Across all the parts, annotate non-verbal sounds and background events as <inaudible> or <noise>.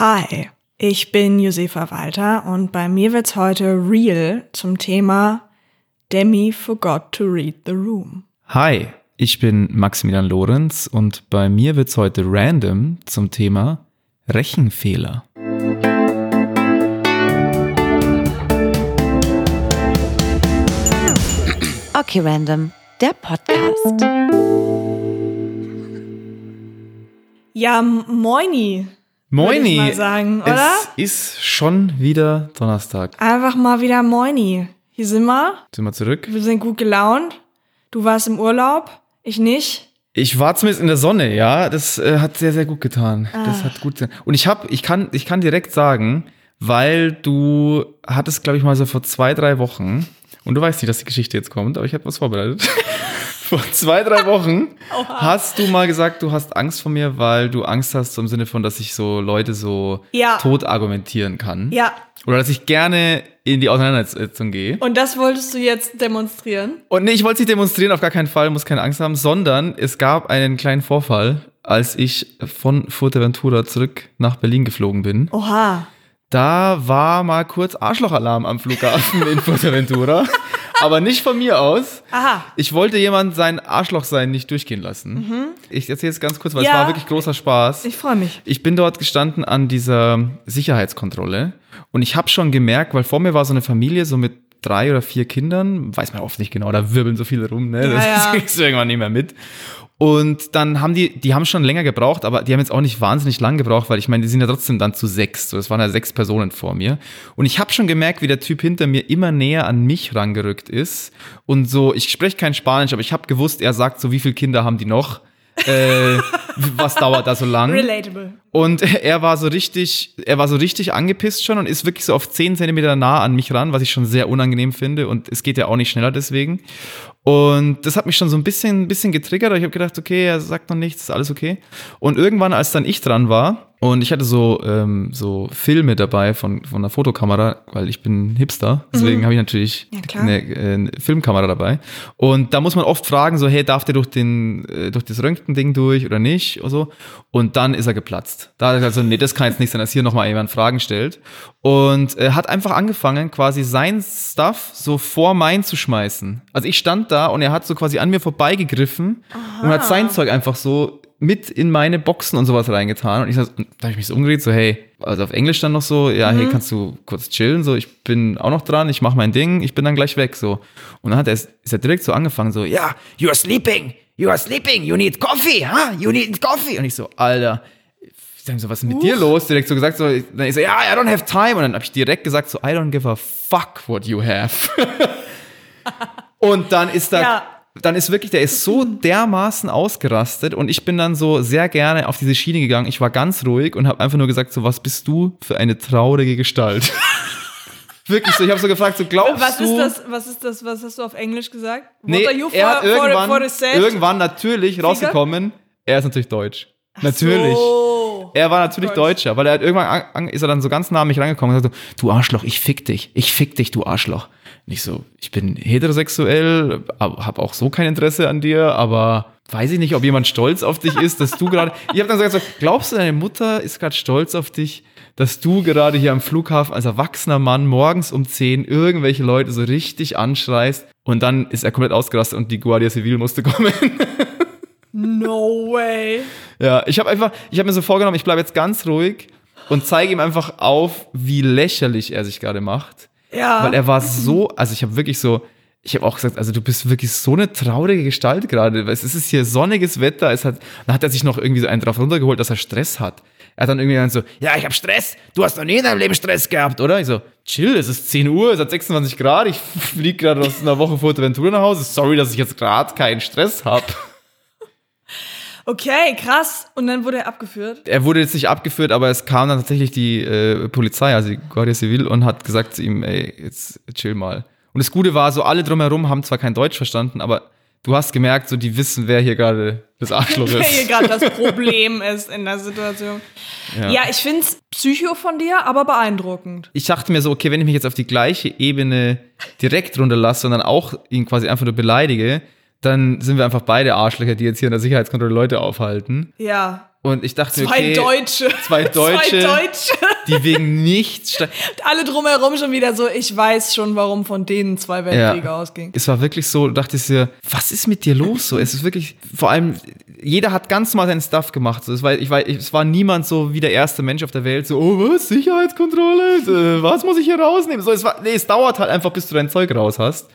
Hi, ich bin Josefa Walter und bei mir wird's heute real zum Thema Demi forgot to read the room. Hi, ich bin Maximilian Lorenz und bei mir wird's heute random zum Thema Rechenfehler. Okay, Random, der Podcast. Ja, moini. Moini! Mal sagen, oder? Es ist schon wieder Donnerstag. Einfach mal wieder moini. Hier sind wir. Sind wir zurück? Wir sind gut gelaunt. Du warst im Urlaub, ich nicht. Ich war zumindest in der Sonne, ja. Das äh, hat sehr, sehr gut getan. Das hat gut getan. Und ich hab, ich kann, ich kann direkt sagen, weil du hattest, glaube ich, mal so vor zwei, drei Wochen, und du weißt nicht, dass die Geschichte jetzt kommt, aber ich habe was vorbereitet. <laughs> vor zwei, drei Wochen <laughs> hast du mal gesagt, du hast Angst vor mir, weil du Angst hast, so im Sinne von, dass ich so Leute so Ja. tot argumentieren kann. Ja, Oder dass ich gerne in die Auseinandersetzung gehe. und das wolltest du jetzt demonstrieren? Und nee, ich wollte es nicht demonstrieren, auf gar keinen Fall, muss keine Angst haben, sondern es gab einen kleinen Vorfall, als ich von Fuerteventura zurück nach Berlin geflogen bin. Oha. Da war mal kurz Arschlochalarm am Flughafen in Fuerteventura, <laughs> aber nicht von mir aus. Aha. Ich wollte jemand sein Arschlochsein nicht durchgehen lassen. Ich erzähle es ganz kurz, weil es Mhm. Ja. war wirklich großer Spaß. Ich freue mich. Ich bin dort gestanden an dieser Sicherheitskontrolle und ich habe schon gemerkt, weil vor mir war so eine Familie so mit drei oder vier Kindern, weiß man oft nicht genau, da wirbeln so viele rum, ne? Das ja. <laughs> kriegst du irgendwann nicht mehr mit. Und dann haben die, die haben schon länger gebraucht, aber die haben jetzt auch nicht wahnsinnig lang gebraucht, weil ich meine, die sind ja trotzdem dann zu sechs. So, es waren ja sechs Personen vor mir. Und ich habe schon gemerkt, wie der Typ hinter mir immer näher an mich rangerückt ist. Und so, ich spreche kein Spanisch, aber ich habe gewusst, er sagt so, wie viele Kinder haben die noch? äh, was dauert da so lang? Relatable. Und er war so richtig, er war so richtig angepisst schon und ist wirklich so auf 10 Zentimeter nah an mich ran, was ich schon sehr unangenehm finde. Und es geht ja auch nicht schneller deswegen. Und das hat mich schon so ein bisschen, ein bisschen getriggert. Ich habe gedacht, okay, er sagt noch nichts, ist alles okay. Und irgendwann, als dann ich dran war, und ich hatte so, ähm, so Filme dabei von, von einer Fotokamera, weil ich bin Hipster. Deswegen habe ich natürlich Ja, eine, äh, eine Filmkamera dabei. Und da muss man oft fragen, so, hey, darf der durch, den, äh, durch das Röntgending durch oder nicht? Oder so. Und dann ist er geplatzt. Da hat er gesagt, so, nee, das kann jetzt nicht sein, dass hier nochmal jemand Fragen stellt. Und äh, hat einfach angefangen, quasi sein Stuff so vor mein zu schmeißen. Also ich stand da und er hat so quasi an mir vorbeigegriffen und hat sein Zeug einfach so mit in meine Boxen und sowas reingetan. Und ich sag, und da habe ich mich so umgedreht, so, hey, also auf Englisch dann noch so, ja, hey, kannst du kurz chillen? So, ich bin auch noch dran, ich mache mein Ding, ich bin dann gleich weg. So. Und dann hat er, ist er direkt so angefangen, so, ja, you are sleeping, you are sleeping, you need coffee, huh? You need coffee. Und ich so, Alter, ich sag so, was ist mit dir los? Direkt so gesagt, so, dann ich so, ja, I don't have time. Und dann habe ich direkt gesagt, so, I don't give a fuck what you have. <laughs> und dann ist da, Ja. dann ist wirklich, der ist so <laughs> dermaßen ausgerastet und ich bin dann so sehr gerne auf diese Schiene gegangen. Ich war ganz ruhig und habe einfach nur gesagt, so, was bist du für eine traurige Gestalt? <laughs> wirklich so, ich habe so gefragt, so, glaubst Was du? ist das? Was ist das? Was hast du auf Englisch gesagt? Nee, What are you er hat for, for, irgendwann, for set? irgendwann natürlich rausgekommen, er ist natürlich deutsch. natürlich. So. Er war natürlich Gott. Deutscher, weil er hat irgendwann an, an, ist er dann so ganz nah an mich rangekommen und sagte, du Arschloch, ich fick dich, ich fick dich, du Arschloch. Und ich so, ich bin heterosexuell, habe auch so kein Interesse an dir, aber weiß ich nicht, ob jemand stolz auf dich ist, dass du <laughs> gerade. Ich habe dann gesagt, so, glaubst du, deine Mutter ist gerade stolz auf dich, dass du gerade hier am Flughafen als erwachsener Mann morgens um 10 irgendwelche Leute so richtig anschreist und dann ist er komplett ausgerastet und die Guardia Civil musste kommen. <laughs> No way. Ja, ich habe einfach, ich habe mir so vorgenommen, ich bleibe jetzt ganz ruhig und zeige ihm einfach auf, wie lächerlich er sich gerade macht. Ja. Weil er war so, also ich habe wirklich so, ich habe auch gesagt, also du bist wirklich so eine traurige Gestalt gerade. weil Es ist hier sonniges Wetter, es hat, dann hat er sich noch irgendwie so einen drauf runtergeholt, dass er Stress hat. Er hat dann irgendwie dann so, ja, ich habe Stress, du hast noch nie in deinem Leben Stress gehabt, oder? Ich so, chill, es ist 10 Uhr, es hat 26 Grad, ich fliege gerade aus einer Woche Fuerteventura nach Hause. Sorry, dass ich jetzt gerade keinen Stress habe. Okay, krass. Und dann wurde er abgeführt. er wurde jetzt nicht abgeführt, aber es kam dann tatsächlich die äh, Polizei, also die Guardia Civil, und hat gesagt zu ihm, ey, jetzt chill mal. Und das Gute war, so alle drumherum haben zwar kein Deutsch verstanden, aber du hast gemerkt, so die wissen, wer hier gerade das Arschloch <laughs> Wer hier ist. gerade das <laughs> Problem ist in der Situation. Ja, ich find's psycho von dir, aber beeindruckend. Ich dachte mir so, okay, wenn ich mich jetzt auf die gleiche Ebene direkt runterlasse und dann auch ihn quasi einfach nur beleidige, dann sind wir einfach beide Arschlöcher, die jetzt hier in der Sicherheitskontrolle Leute aufhalten. Ja. Und ich dachte, Zwei okay, Deutsche. zwei <laughs> Deutsche. Zwei Deutsche. die wegen nichts. <laughs> Alle drumherum schon wieder so, ich weiß schon, warum von denen zwei Weltkriege Ja. ausgingen. Es war wirklich so, du dachtest dir, was ist mit dir los? So, es ist wirklich, vor allem, jeder hat ganz normal seinen Stuff gemacht. So, es, war, ich es war niemand so wie der erste Mensch auf der Welt, so, oh, was, Sicherheitskontrolle? Äh, was muss ich hier rausnehmen? So, es, war, nee, es dauert halt einfach, bis du dein Zeug raus hast.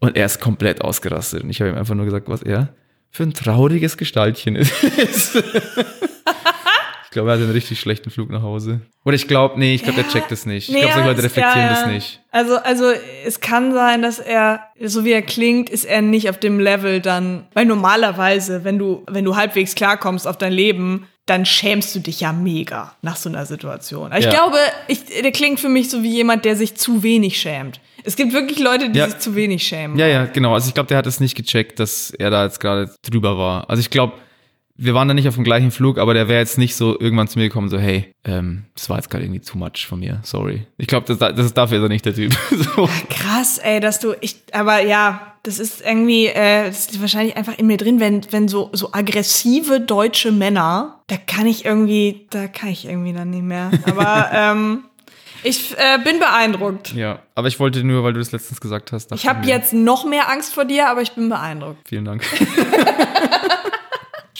Und er ist komplett ausgerastet. Und ich habe ihm einfach nur gesagt, was er für ein trauriges Gestaltchen ist. <laughs> ich glaube, er hat einen richtig schlechten Flug nach Hause. Oder ich glaube, nee, ich glaube, er checkt es nicht. Ich glaube, solche Leute es- reflektieren ja, das ja. nicht. Also, also es kann sein, dass er, so wie er klingt, ist er nicht auf dem Level dann, weil normalerweise, wenn du, wenn du halbwegs klarkommst auf dein Leben, dann schämst du dich ja mega nach so einer Situation. Also Ich Ja. glaube, ich, der klingt für mich so wie jemand, der sich zu wenig schämt. Es gibt wirklich Leute, die Ja. sich zu wenig schämen. Ja, ja, genau. Also ich glaube, der hat es nicht gecheckt, dass er da jetzt gerade drüber war. Also ich glaube, wir waren da nicht auf dem gleichen Flug, aber der wäre jetzt nicht so irgendwann zu mir gekommen, so, hey, ähm, das war jetzt gerade irgendwie too much von mir, sorry. Ich glaube, das, das ist dafür ist er nicht der Typ. <laughs> so. Krass, ey, dass du, ich, aber ja, das ist irgendwie, äh, das ist wahrscheinlich einfach in mir drin, wenn, wenn so, so aggressive deutsche Männer, da kann ich irgendwie, da kann ich irgendwie dann nicht mehr. Aber <laughs> ähm, ich äh, bin beeindruckt. Ja, aber ich wollte nur, weil du das letztens gesagt hast. Ich habe jetzt noch mehr Angst vor dir, aber ich bin beeindruckt. Vielen Dank. <laughs>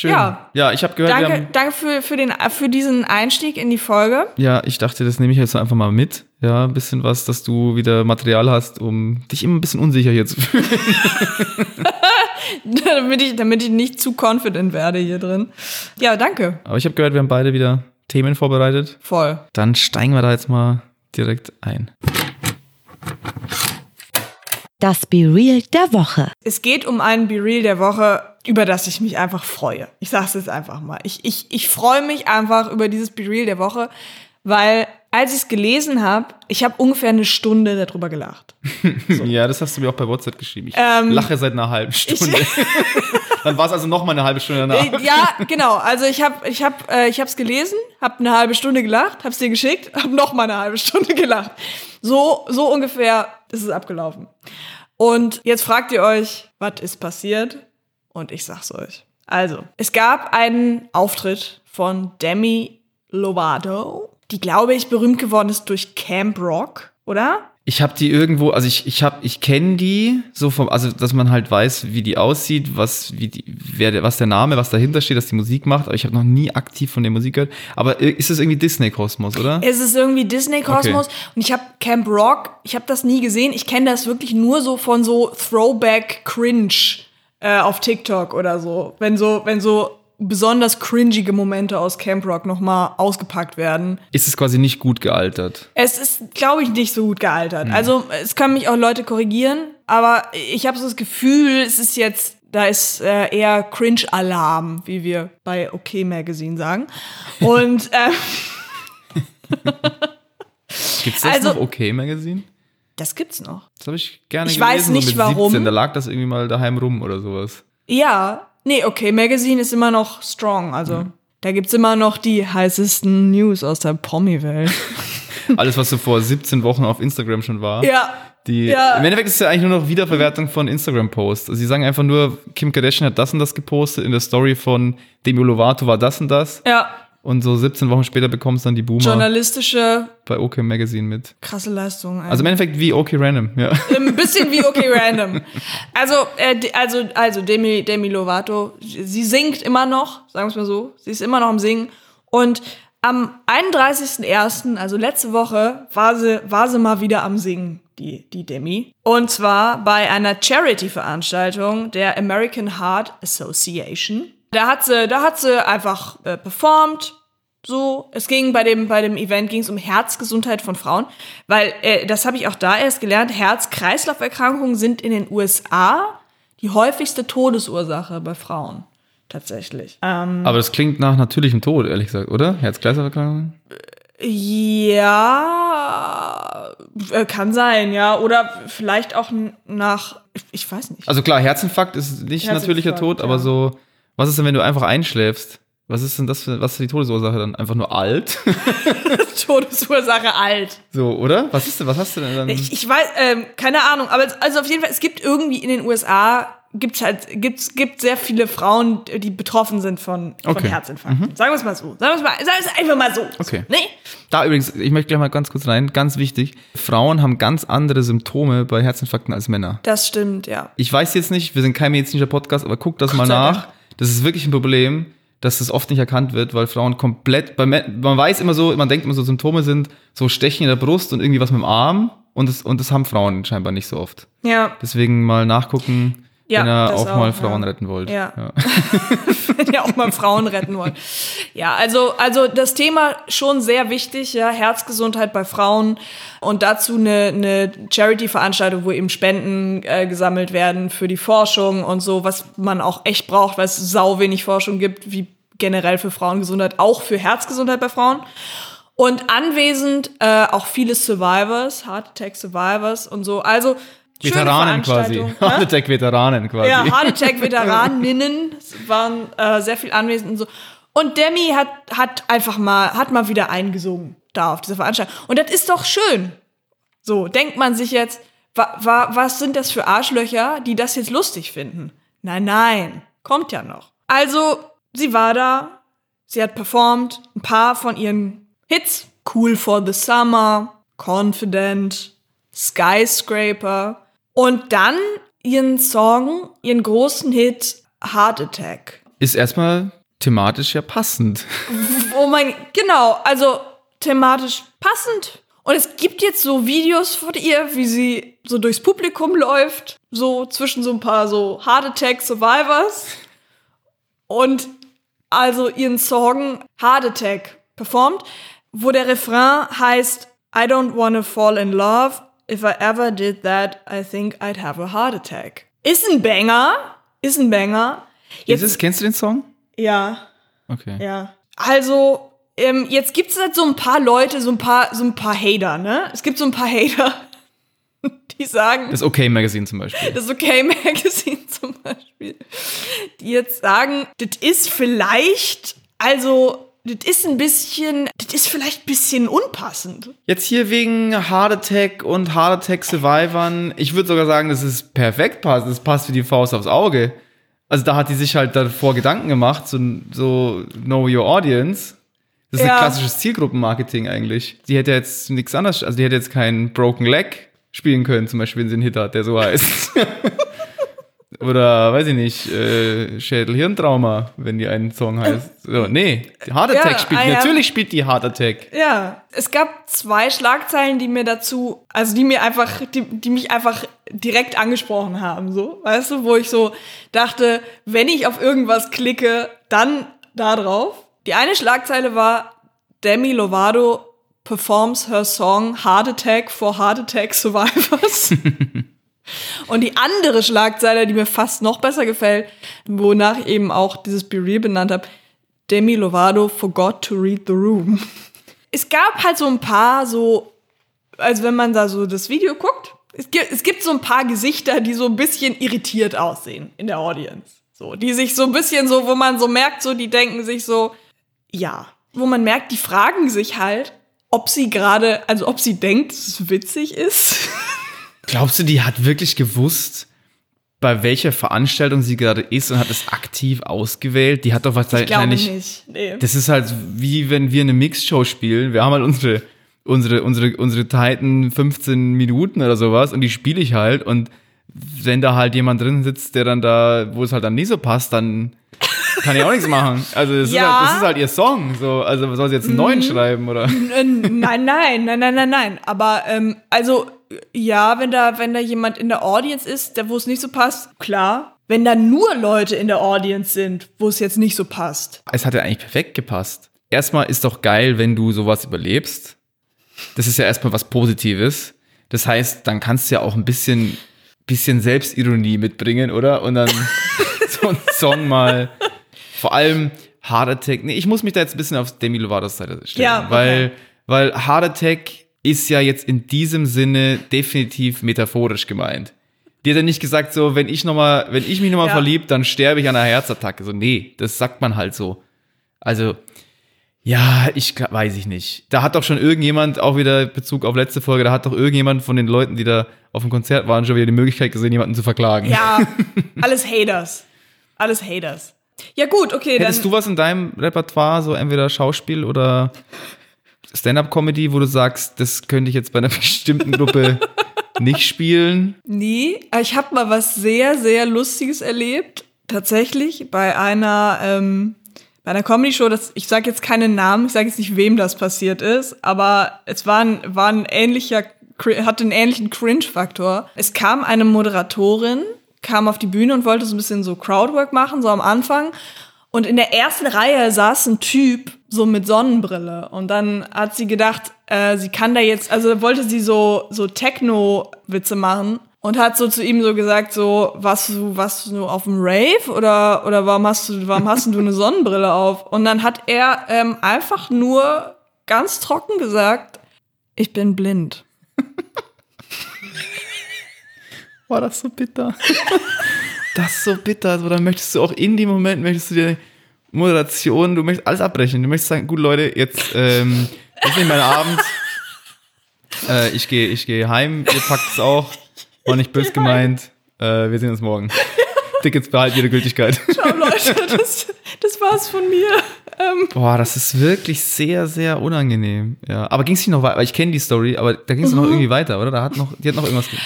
Schön. Ja. ja ich habe gehört, wir Danke, haben, danke für, für, den, für diesen Einstieg in die Folge. ja, ich dachte, das nehme ich jetzt einfach mal mit. Ja, ein bisschen was, dass du wieder Material hast, um dich immer ein bisschen unsicher hier zu fühlen. <laughs> damit, ich, damit ich nicht zu confident werde hier drin. Ja, danke. Aber ich habe gehört, wir haben beide wieder Themen vorbereitet. Voll. Dann steigen wir da jetzt mal direkt ein. Das Be Real der Woche. Es geht um einen Be Real der Woche, über das ich mich einfach freue. Ich sag's jetzt einfach mal. Ich, ich, ich freue mich einfach über dieses Be Real der Woche, weil als ich es gelesen habe, ich habe ungefähr eine Stunde darüber gelacht. <laughs> Ja, das hast du mir auch bei WhatsApp geschrieben. Ich Ähm, lache seit einer halben Stunde. <laughs> Dann war es also noch mal eine halbe Stunde danach. Äh, ja, genau. Also ich habe ich hab, äh, ich hab's gelesen, habe eine halbe Stunde gelacht, hab's dir geschickt, habe noch mal eine halbe Stunde gelacht. So, so ungefähr ist es abgelaufen. Und jetzt fragt ihr euch, was ist passiert? Und ich sag's euch. Also, es gab einen Auftritt von Demi Lovato, die, glaube ich, berühmt geworden ist durch Camp Rock, oder? Ich habe die irgendwo, also ich ich habe ich kenne die so vom also dass man halt weiß, wie die aussieht, was wie die wer der, was der Name, was dahinter steht, dass die Musik macht, aber ich habe noch nie aktiv von der Musik gehört, aber äh, ist es irgendwie Disney Kosmos, oder? Es ist irgendwie Disney Kosmos Okay. und ich habe Camp Rock, ich habe das nie gesehen. Ich kenne das wirklich nur so von so Throwback Cringe äh, auf TikTok oder so, wenn so wenn so besonders cringige Momente aus Camp Rock noch mal ausgepackt werden. Ist es quasi nicht gut gealtert? Es ist, glaube ich, nicht so gut gealtert. Hm. Also es können mich auch Leute korrigieren, aber ich habe so das Gefühl, es ist jetzt da ist äh, eher Cringe-Alarm, wie wir bei OK Magazine sagen. Und <laughs> äh, <laughs> Gibt's das Also- noch okay Magazine? das gibt's noch. Das habe ich gerne Ich gelesen, weiß nicht, so mit warum. 17, da lag das irgendwie mal daheim rum oder sowas. Ja, nee, okay, Magazine ist immer noch strong. Also, da gibt's immer noch die heißesten News aus der Promi-Welt. <laughs> Alles was so vor 17 Wochen auf Instagram schon war. ja. Die, Ja. Im Endeffekt ist es ja eigentlich nur noch Wiederverwertung von Instagram-Posts. Also sie sagen einfach nur, Kim Kardashian hat das und das gepostet, in der Story von Demi Lovato war das und das. Ja, Und so 17 Wochen später bekommst dann die Boomer journalistische bei OK Magazine mit. krasse Leistung. ey. Also im Endeffekt wie OK Random, ja. Ein bisschen wie okay <laughs> random. Also, äh, also, also Demi, Demi Lovato, sie singt immer noch, sagen wir es mal so. Sie ist immer noch am Singen. Und am 31.01., also letzte Woche, war sie, war sie mal wieder am Singen, die, die Demi. Und zwar bei einer Charity-Veranstaltung der American Heart Association. Da hat sie, da hat sie einfach äh, performt, so, es ging bei dem, bei dem Event ging es um Herzgesundheit von Frauen, weil äh, das habe ich auch da erst gelernt. Herz-Kreislauf-Erkrankungen sind in den USA die häufigste Todesursache bei Frauen. Tatsächlich. Ähm, Aber das klingt nach natürlichem Tod, ehrlich gesagt, oder? Herz-Kreislauf-Erkrankung? ja, äh, kann sein, ja. Oder vielleicht auch nach, ich, weiß nicht. Also klar, Herzinfarkt ist nicht Herzinfarkt, natürlicher Tod, aber ja. so, was ist denn, wenn du einfach einschläfst? Was ist denn das für, was ist die Todesursache dann? Einfach nur alt? <laughs> Todesursache alt. so, oder? Was ist denn, was hast du denn dann? Ich, ich weiß, ähm, keine Ahnung, aber es- also auf jeden Fall, es gibt irgendwie in den USA gibt's halt, gibt's, gibt sehr viele Frauen, die betroffen sind von, von Okay. Herzinfarkten. Sagen wir es mal so. Sagen wir es mal, sagen einfach mal so. Okay. Nee? Da übrigens, ich möchte gleich mal ganz kurz rein, ganz wichtig. Frauen haben ganz andere Symptome bei Herzinfarkten als Männer. Das stimmt, ja. Ich weiß jetzt nicht, wir sind kein medizinischer Podcast, aber guck das mal sei nach. Dank. Das ist wirklich ein Problem, dass das oft nicht erkannt wird, weil Frauen komplett, bei man weiß immer so, man denkt immer so, Symptome sind so Stechen in der Brust und irgendwie was mit dem Arm und das, und das haben Frauen scheinbar nicht so oft. Ja, Deswegen mal nachgucken, Ja, wenn ihr auch, auch, mal Frauen ja. retten wollt. Ja. <laughs> wenn ihr auch mal Frauen retten wollt. Ja, also, also das Thema schon sehr wichtig, ja, Herzgesundheit bei Frauen und dazu eine, eine Charity-Veranstaltung, wo eben Spenden äh, gesammelt werden für die Forschung und so, was man auch echt braucht, weil es sau wenig Forschung gibt, wie generell für Frauengesundheit, auch für Herzgesundheit bei Frauen. Und anwesend äh, auch viele Survivors, Heart Attack Survivors und so. Also Veteranen quasi. Veranstaltung, Heart hä? Attack Veteranen quasi. Ja, Heart Attack Veteraninnen waren äh, sehr viel anwesend und so. Und Demi hat, hat einfach mal, hat mal wieder eingesungen da auf dieser Veranstaltung. Und das ist doch schön. So, denkt man sich jetzt, wa, wa, was sind das für Arschlöcher, die das jetzt lustig finden? Nein, nein, kommt ja noch. Also, sie war da, sie hat performt, ein paar von ihren Hits, Cool for the Summer, Confident, Skyscraper und dann ihren Song, ihren großen Hit Heart Attack. Ist erstmal thematisch ja passend. <laughs> Oh mein, genau, also thematisch passend. Und es gibt jetzt so Videos von ihr, wie sie so durchs Publikum läuft, so zwischen so ein paar so Heart Attack Survivors und also ihren Song Heart Attack performt, wo der Refrain heißt I don't wanna fall in love. If I ever did that, I think I'd have a heart attack. Ist ein Banger, ist ein Banger. Ist es, kennst du den Song? ja, Okay. ja. Also, ähm, jetzt gibt es halt so ein paar Leute, so ein paar, so ein paar Hater, ne? Es gibt so ein paar Hater, <laughs> die sagen, Das OK Magazine zum Beispiel. das Okay Magazine zum Beispiel, die jetzt sagen, das ist vielleicht, also, das ist ein bisschen, das ist vielleicht ein bisschen unpassend. Jetzt hier wegen Heart Attack und Heart Attack Survivern. Ich würde sogar sagen, das ist perfekt passt. Das passt wie die Faust aufs Auge. Also da hat die sich halt davor Gedanken gemacht, so, so Know Your Audience. Das ist Ja. ein klassisches Zielgruppenmarketing eigentlich. Die hätte jetzt nichts anderes, also die hätte jetzt keinen Broken Leg spielen können, zum Beispiel, wenn sie einen Hit hat, der so heißt. <laughs> Oder, weiß ich nicht, äh, Schädel-Hirntrauma, wenn die einen Song heißt. So, nee, Heart Attack Ja, spielt, I natürlich spielt die Heart Attack. Ja, es gab zwei Schlagzeilen, die mir dazu, also die mir einfach, die, die mich einfach direkt angesprochen haben, so, weißt du, wo ich so dachte, wenn ich auf irgendwas klicke, dann da drauf. Die eine Schlagzeile war, Demi Lovato performs her song Heart Attack for Heart Attack Survivors. <laughs> Und die andere Schlagzeile, die mir fast noch besser gefällt, wonach ich eben auch dieses Be benannt habe, Demi Lovato forgot to read the room. Es gab halt so ein paar so, also wenn man da so das Video guckt, es gibt, es gibt so ein paar Gesichter, die so ein bisschen irritiert aussehen in der Audience. So, die sich so ein bisschen so, wo man so merkt, so, die denken sich so, ja. Wo man merkt, die fragen sich halt, ob sie gerade, also ob sie denkt, dass es witzig ist. <laughs> Glaubst du, die hat wirklich gewusst, bei welcher Veranstaltung sie gerade ist und hat es aktiv ausgewählt? Die hat doch Ich glaube wahrscheinlich. nicht. Nee. Das ist halt wie wenn wir eine Mixshow spielen. Wir haben halt unsere, unsere, unsere, unsere Titan 15 Minuten oder sowas und die spiele ich halt. Und wenn da halt jemand drin sitzt, der dann da, wo es halt dann nie so passt, dann kann ich auch nichts machen. Also das, Ja. Ist, halt, das ist halt ihr Song. So, also soll sie jetzt einen neuen schreiben oder? Nein, nein, nein, nein, nein, nein. Aber ähm, also ja, wenn da, wenn da jemand in der Audience ist, der wo es nicht so passt, klar. Wenn da nur Leute in der Audience sind, wo es jetzt nicht so passt. Es hat ja eigentlich perfekt gepasst. Erstmal ist doch geil, wenn du sowas überlebst. Das ist ja erstmal was Positives. Das heißt, dann kannst du ja auch ein bisschen, bisschen Selbstironie mitbringen, oder? Und dann <laughs> so einen Song mal. Vor allem Heart Attack. Nee, ich muss mich da jetzt ein bisschen auf Demi Lovatos Seite stellen. Ja, okay. weil, weil Heart Attack ist ja jetzt in diesem Sinne definitiv metaphorisch gemeint. Die hat ja nicht gesagt, so, wenn ich noch mal, wenn ich mich nochmal Ja. verlieb, dann sterbe ich an einer Herzattacke. So, nee, das sagt man halt so. Also, Ja, ich weiß ich nicht. Da hat doch schon irgendjemand, auch wieder Bezug auf letzte Folge, da hat doch irgendjemand von den Leuten, die da auf dem Konzert waren, schon wieder die Möglichkeit gesehen, jemanden zu verklagen. Ja, <laughs> alles Haters. Alles Haters. Ja, gut, okay. Hättest du was in deinem Repertoire, so entweder Schauspiel oder Stand-up-Comedy, wo du sagst, das könnte ich jetzt bei einer <laughs> bestimmten Gruppe nicht spielen? Nee, aber ich habe mal was sehr, sehr Lustiges erlebt. Tatsächlich bei einer, ähm, bei einer Comedy-Show, das, ich sage jetzt keinen Namen, ich sage jetzt nicht, wem das passiert ist, aber es war ein, war ein ähnlicher, hatte einen ähnlichen Cringe-Faktor. Es kam eine Moderatorin, kam auf die Bühne und wollte so ein bisschen so Crowdwork machen, so am Anfang. Und in der ersten Reihe saß ein Typ so mit Sonnenbrille. Und dann hat sie gedacht, äh, sie kann da jetzt, also wollte sie so, so Techno-Witze machen und hat so zu ihm so gesagt, so, was du, was du auf dem Rave oder, oder warum hast du, warum hast du eine Sonnenbrille auf? Und dann hat er ähm, einfach nur ganz trocken gesagt, ich bin blind. <laughs> War das so bitter? <laughs> das ist so bitter. Also, dann möchtest du auch in dem Moment, möchtest du dir Moderation, du möchtest alles abbrechen. Du möchtest sagen, gut Leute, jetzt ähm, ist nicht mein Abend. <laughs> Äh, ich gehe ich geh heim, ihr packt es auch. War nicht böse <laughs> gemeint. Äh, wir sehen uns morgen. Tickets behalten ihre Gültigkeit. Ciao Leute, das, das war's von mir. Ähm, Boah, das ist wirklich sehr, sehr unangenehm. Ja, aber ging es nicht noch weiter? Ich kenne die Story, aber da ging es noch irgendwie weiter, oder? Da hat noch, die hat noch irgendwas. ge-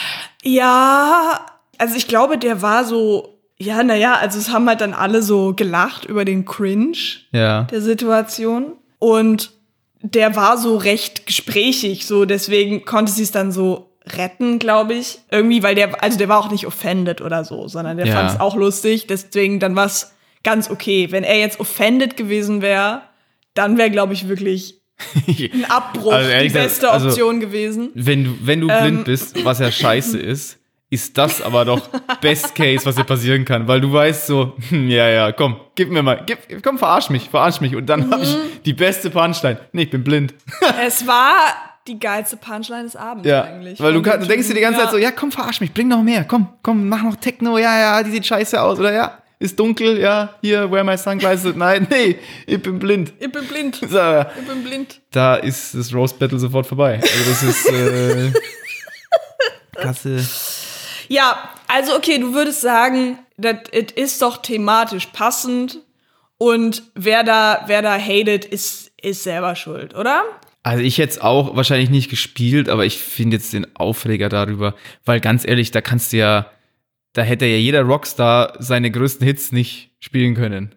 Ja, also ich glaube, der war so, ja, naja, also es haben halt dann alle so gelacht über den Cringe Ja. der Situation. Und der war so recht gesprächig, so deswegen konnte sie es dann so retten, glaube ich. Irgendwie, weil der, also der war auch nicht offended oder so, sondern der Ja. fand es auch lustig. Deswegen dann war es ganz okay. Wenn er jetzt offended gewesen wäre, dann wäre, glaube ich, wirklich <laughs> ein Abbruch Also die beste also- Option gewesen. Wenn du, wenn du Ähm. blind bist, was ja scheiße <laughs> ist, ist das aber doch Best Case, was dir passieren kann, weil du weißt so, hm, ja, ja, komm, gib mir mal, gib, komm, verarsch mich, verarsch mich und dann habe ich Mhm. die beste Punchline. Nee, ich bin blind. <laughs> Es war die geilste Punchline des Abends Ja, eigentlich. weil du, kann, du denkst dir die ganze ja. Zeit so, ja, komm, verarsch mich, bring noch mehr, komm, komm, mach noch Techno, ja, ja, die sieht scheiße aus oder ja, ist dunkel, ja, hier, wear my sunglasses, <laughs> nein, nee, ich bin blind. Ich bin blind. So, Ich bin blind. da ist das Roast Battle sofort vorbei. Also das ist äh, <laughs> Kasse. Ja, also okay, du würdest sagen, das ist doch thematisch passend und wer da, wer da hatet, ist, ist selber schuld, oder? Also ich hätte es auch wahrscheinlich nicht gespielt, aber ich finde jetzt den Aufreger darüber, weil ganz ehrlich, da kannst du ja, da hätte ja jeder Rockstar seine größten Hits nicht spielen können.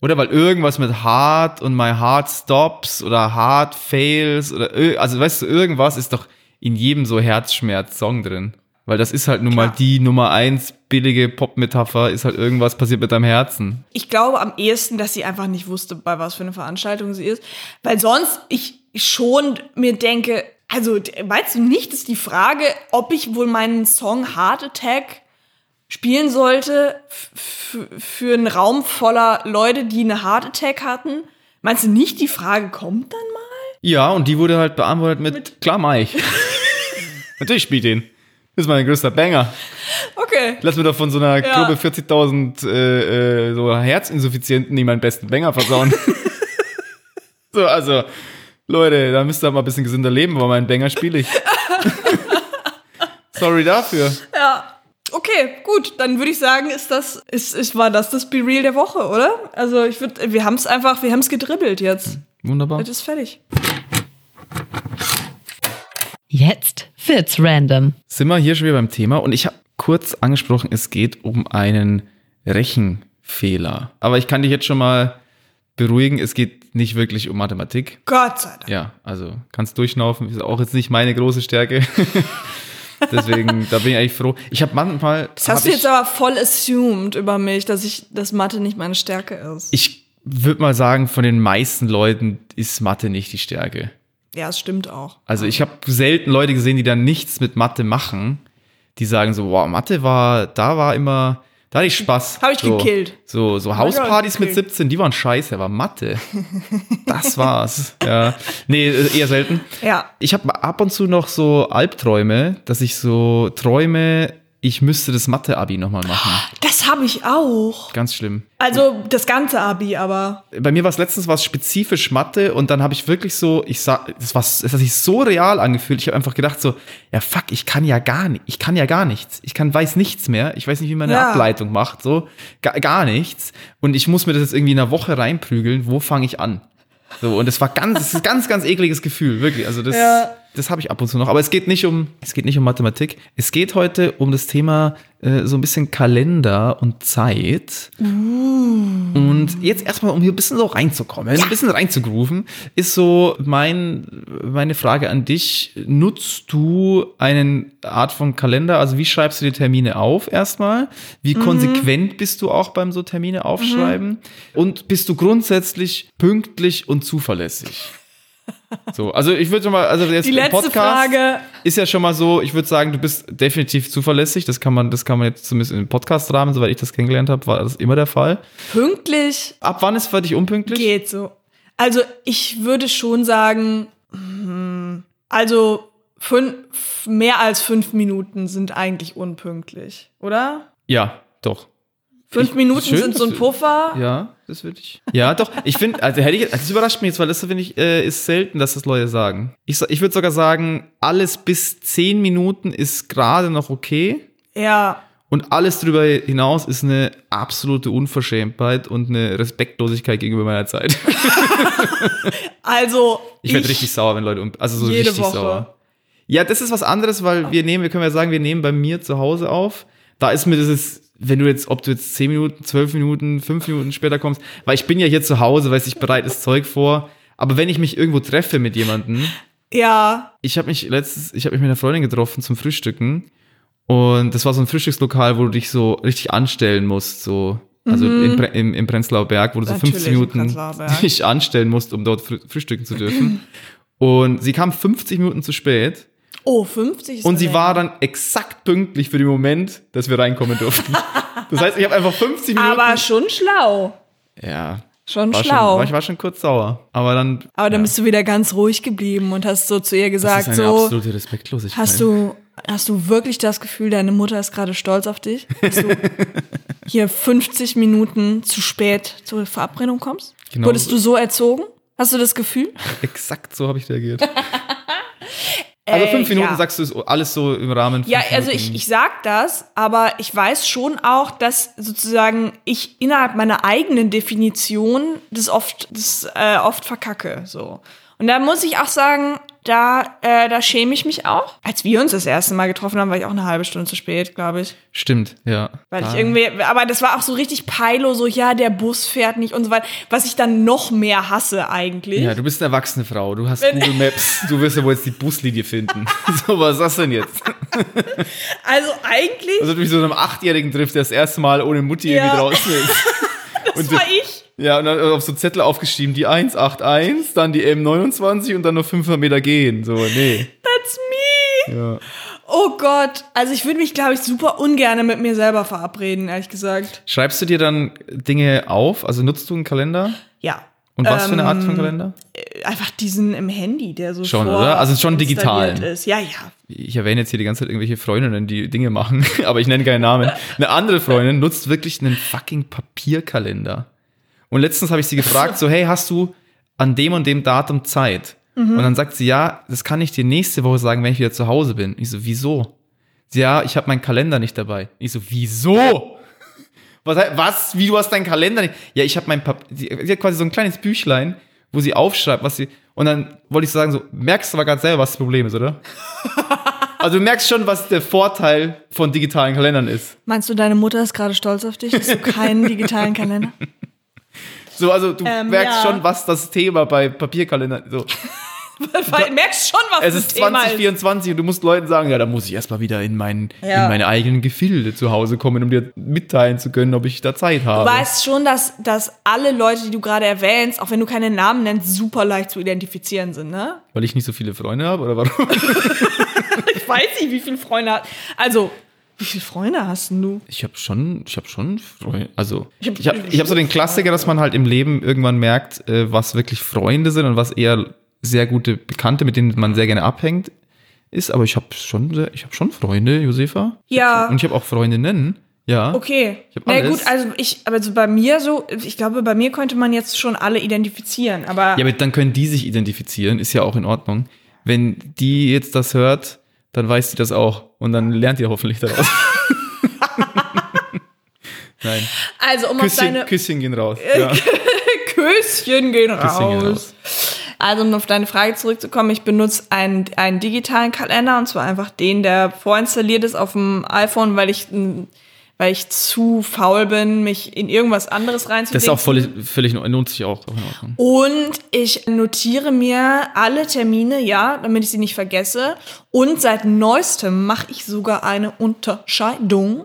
Oder weil irgendwas mit Hard und My Heart Stops oder Hard Fails oder also weißt du, irgendwas ist doch in jedem so Herzschmerz-Song drin. Weil das ist halt nun mal Klar. die Nummer eins billige Pop-Metapher, ist halt irgendwas passiert mit deinem Herzen. Ich glaube am ehesten, dass sie einfach nicht wusste, bei was für eine Veranstaltung sie ist. Weil sonst ich schon mir denke, also meinst du nicht, ist die Frage, ob ich wohl meinen Song Heart Attack spielen sollte für einen Raum voller Leute, die eine Heart Attack hatten? Meinst du nicht, die Frage kommt dann mal? Ja, und die wurde halt beantwortet mit, klar mach ich. <laughs> Natürlich spiel den. Das ist mein größter Banger. Okay. Lass mir doch von so einer Ja. Gruppe 40.000 äh, äh, so Herzinsuffizienten nicht meinen besten Banger versauen. <laughs> so, also, Leute, da müsst ihr mal ein bisschen gesünder leben, aber meinen Banger spiele ich. <laughs> Sorry dafür. Ja. Okay, gut, dann würde ich sagen, ist das, ist, ist, war das das Be Real der Woche, oder? Also ich würde, wir haben es einfach, wir haben es gedribbelt jetzt. Wunderbar. Es ist fertig. Jetzt wird's random. Sind wir hier schon wieder beim Thema und ich habe kurz angesprochen, es geht um einen Rechenfehler. Aber ich kann dich jetzt schon mal beruhigen, es geht nicht wirklich um Mathematik. Gott sei Dank. Ja, also kannst durchschnaufen, ist auch jetzt nicht meine große Stärke. <laughs> Deswegen, da bin ich eigentlich froh. Ich habe manchmal. Das hast du ich, jetzt aber voll assumed über mich, dass ich, dass Mathe nicht meine Stärke ist. ich würde mal sagen, von den meisten Leuten ist Mathe nicht die Stärke. ja, es stimmt auch. Also ich habe selten Leute gesehen, die dann nichts mit Mathe machen, die sagen so, wow, Mathe war, da war immer, da hatte ich Spaß. Hab ich so, gekillt. So, so Hauspartys mit gekillt. 17, die waren scheiße, aber Mathe, <laughs> das war's. Ja. Nee, äh, eher selten. Ja. Ich habe ab und zu noch so Albträume, dass ich so träume, ich müsste das Mathe-Abi nochmal machen. Das habe ich auch. Ganz schlimm. Also das ganze Abi, aber. Bei mir war es letztens was spezifisch Mathe und dann habe ich wirklich so, ich sag, das war, das hat sich so real angefühlt. Ich habe einfach gedacht so, ja fuck, ich kann ja gar nicht, ich kann ja gar nichts. Ich kann weiß nichts mehr. Ich weiß nicht, wie man eine Ja. Ableitung macht, so gar, gar nichts. Und ich muss mir das jetzt irgendwie in einer Woche reinprügeln. Wo fange ich an? So und es war ganz, es ist ein ganz, ganz ekliges Gefühl, wirklich. Also das, Ja. Das habe ich ab und zu noch. Aber es geht nicht um, es geht nicht um Mathematik. Es geht heute um das Thema äh, so ein bisschen Kalender und Zeit. Und jetzt erstmal, um hier ein bisschen so reinzukommen, ein bisschen reinzugrooven, ist so mein, meine Frage an dich. Nutzt du eine Art von Kalender? Also wie schreibst du die Termine auf erstmal? Wie konsequent bist du auch beim so Termine aufschreiben? Und bist du grundsätzlich pünktlich und zuverlässig? So, also ich würde schon mal, also jetzt Die Podcast Frage. ist ja schon mal so, ich würde sagen, du bist definitiv zuverlässig. Das kann man, das kann man jetzt zumindest im Podcast-Rahmen, soweit ich das kennengelernt habe, war das immer der Fall. Pünktlich Ab wann ist für dich unpünktlich? geht so. Also ich würde schon sagen, hm, also fünf, mehr als fünf Minuten sind eigentlich unpünktlich, oder? Ja, doch. Fünf Ich- Minuten schön, sind so ein Puffer. Ja, das würde ich. Ja, doch. Ich finde, also hätte ich, das überrascht mich jetzt, weil das finde ich, äh, ist selten, dass das Leute sagen. Ich, ich würde sogar sagen, alles bis zehn Minuten ist gerade noch okay. Ja. Und alles darüber hinaus ist eine absolute Unverschämtheit und eine Respektlosigkeit gegenüber meiner Zeit. <laughs> Also Ich werde richtig sauer, wenn Leute um, also so Jede richtig Woche. sauer. Ja, das ist was anderes, weil wir nehmen, wir können ja sagen, wir nehmen bei mir zu Hause auf. Da ist mir dieses, wenn du jetzt, ob du jetzt 10 Minuten, 12 Minuten, 5 Minuten später kommst, weil ich bin ja hier zu Hause, weiß ich bereite das Zeug vor. Aber wenn ich mich irgendwo treffe mit jemandem, ja, ich habe mich letztes, ich habe mich mit einer Freundin getroffen zum Frühstücken und das war so ein Frühstückslokal, wo du dich so richtig anstellen musst, so also in, Pre- im, im Prenzlauer Berg, wo du so Mhm. Natürlich 15 im Minuten Prenzlauer Berg. <laughs> dich anstellen musst, um dort frü frühstücken zu dürfen. <laughs> Und sie kam 50 Minuten zu spät oh 50 ist und sie war dann exakt pünktlich für den Moment, dass wir reinkommen durften. Das heißt, ich habe einfach 50 Minuten. Aber schon schlau. ja, Schon war schlau. Schon, ich war schon kurz sauer. Aber dann. Aber dann ja, bist du wieder ganz ruhig geblieben und hast so zu ihr das gesagt, ist eine so, absolute Respektlosigkeit. hast du, hast du wirklich das Gefühl, deine Mutter ist gerade stolz auf dich, dass du <laughs> hier 50 Minuten zu spät zur Verabredung kommst? Genau. Wurdest du so erzogen? Hast du das Gefühl? Exakt so habe ich reagiert. <laughs> Also Äh, fünf Minuten ja. sagst du, alles so im Rahmen. Ja, also Minuten. ich, ich sag das, aber ich weiß schon auch, dass sozusagen ich innerhalb meiner eigenen Definition das oft, das, äh, oft verkacke. So. Und da muss ich auch sagen, da, äh, da schäme ich mich auch. Als wir uns das erste Mal getroffen haben, war ich auch eine halbe Stunde zu spät, glaube ich. Stimmt, ja. Weil Ah. ich irgendwie, aber das war auch so richtig Peilo, so ja, der Bus fährt nicht und so weiter, was ich dann noch mehr hasse eigentlich. Ja, du bist eine erwachsene Frau. Du hast Google Maps. Du wirst ja wohl jetzt die Buslinie finden. <laughs> <laughs> so, was ist das denn jetzt? Also eigentlich, Also, du bist so einem Achtjährigen trifft, der das erste Mal ohne Mutti Ja. irgendwie draußen ist. <laughs> das und war ich. Ja, und dann auf so Zettel aufgeschrieben, die 181, dann die M29 und dann noch 500 Meter gehen. So, nee. That's me. Ja. Oh Gott, also ich würde mich, glaube ich, super ungern mit mir selber verabreden, ehrlich gesagt. Schreibst du dir dann Dinge auf? Also nutzt du einen Kalender? Ja. Und was für eine Art Ähm, von Kalender? Einfach diesen im Handy, der so Schon, vor oder? Also schon digital. Ist. Ja, ja. Ich erwähne jetzt hier die ganze Zeit irgendwelche Freundinnen, die Dinge machen, <laughs> aber ich nenne keine Namen. Eine andere Freundin nutzt wirklich einen fucking Papierkalender. Und letztens habe ich sie gefragt, so, hey, hast du an dem und dem Datum Zeit? Und dann sagt sie, ja, das kann ich dir nächste Woche sagen, wenn ich wieder zu Hause bin. Ich so, wieso? Sie, ja, ich habe meinen Kalender nicht dabei. Ich so, wieso? Was, was? Wie, du hast deinen Kalender nicht? Ja, ich habe mein Pap sie, sie hat quasi so ein kleines Büchlein, wo sie aufschreibt, was sie, und dann wollte ich so sagen, so, merkst du aber gerade selber, was das Problem ist, oder? <laughs> Also du merkst schon, was der Vorteil von digitalen Kalendern ist. Meinst du, deine Mutter ist gerade stolz auf dich? Hast du keinen digitalen Kalender? <laughs> So, also du Ähm, merkst ja. schon, was das Thema bei Papierkalendern so. <laughs> Weil du merkst schon, was Es das ist Thema ist. 2024 und du musst Leuten sagen, ja, da muss ich erstmal wieder in, mein, Ja. in meine eigenen Gefilde zu Hause kommen, um dir mitteilen zu können, ob ich da Zeit habe. Du weißt schon, dass, dass alle Leute, die du gerade erwähnst, auch wenn du keine Namen nennst, super leicht zu identifizieren sind, ne? Weil ich nicht so viele Freunde habe oder warum? <laughs> Ich weiß nicht, wie viele Freunde hast. Also, wie viele Freunde hast denn du? Ich habe schon, ich habe schon Freunde. Also Ich hab- ich habe ich hab so den Klassiker, dass man halt im Leben irgendwann merkt, äh, was wirklich Freunde sind und was eher sehr gute Bekannte, mit denen man sehr gerne abhängt ist, aber ich habe schon, sehr- ich habe schon Freunde, Josefa. Ja. Und ich habe auch Freundinnen. Ja. Okay. Hab Na gut, also ich, aber so bei mir so, ich glaube, bei mir könnte man jetzt schon alle identifizieren, aber, Ja, aber dann können die sich identifizieren, ist ja auch in Ordnung. Wenn die jetzt das hört, dann weiß die das auch und dann lernt ihr hoffentlich daraus. <laughs> Nein. also um auf Küsschen, deine Küsschen gehen raus. <laughs> Ja. Küsschen gehen raus. Küsschen gehen raus. Also um auf deine Frage zurückzukommen, ich benutze einen, einen digitalen Kalender und zwar einfach den, der vorinstalliert ist auf dem iPhone, weil ich, n- weil ich zu faul bin, mich in irgendwas anderes reinzulegen. Das ist auch völlig, völlig lohnt sich auch. Und ich notiere mir alle Termine, ja, damit ich sie nicht vergesse. Und seit neuestem mache ich sogar eine Unterscheidung,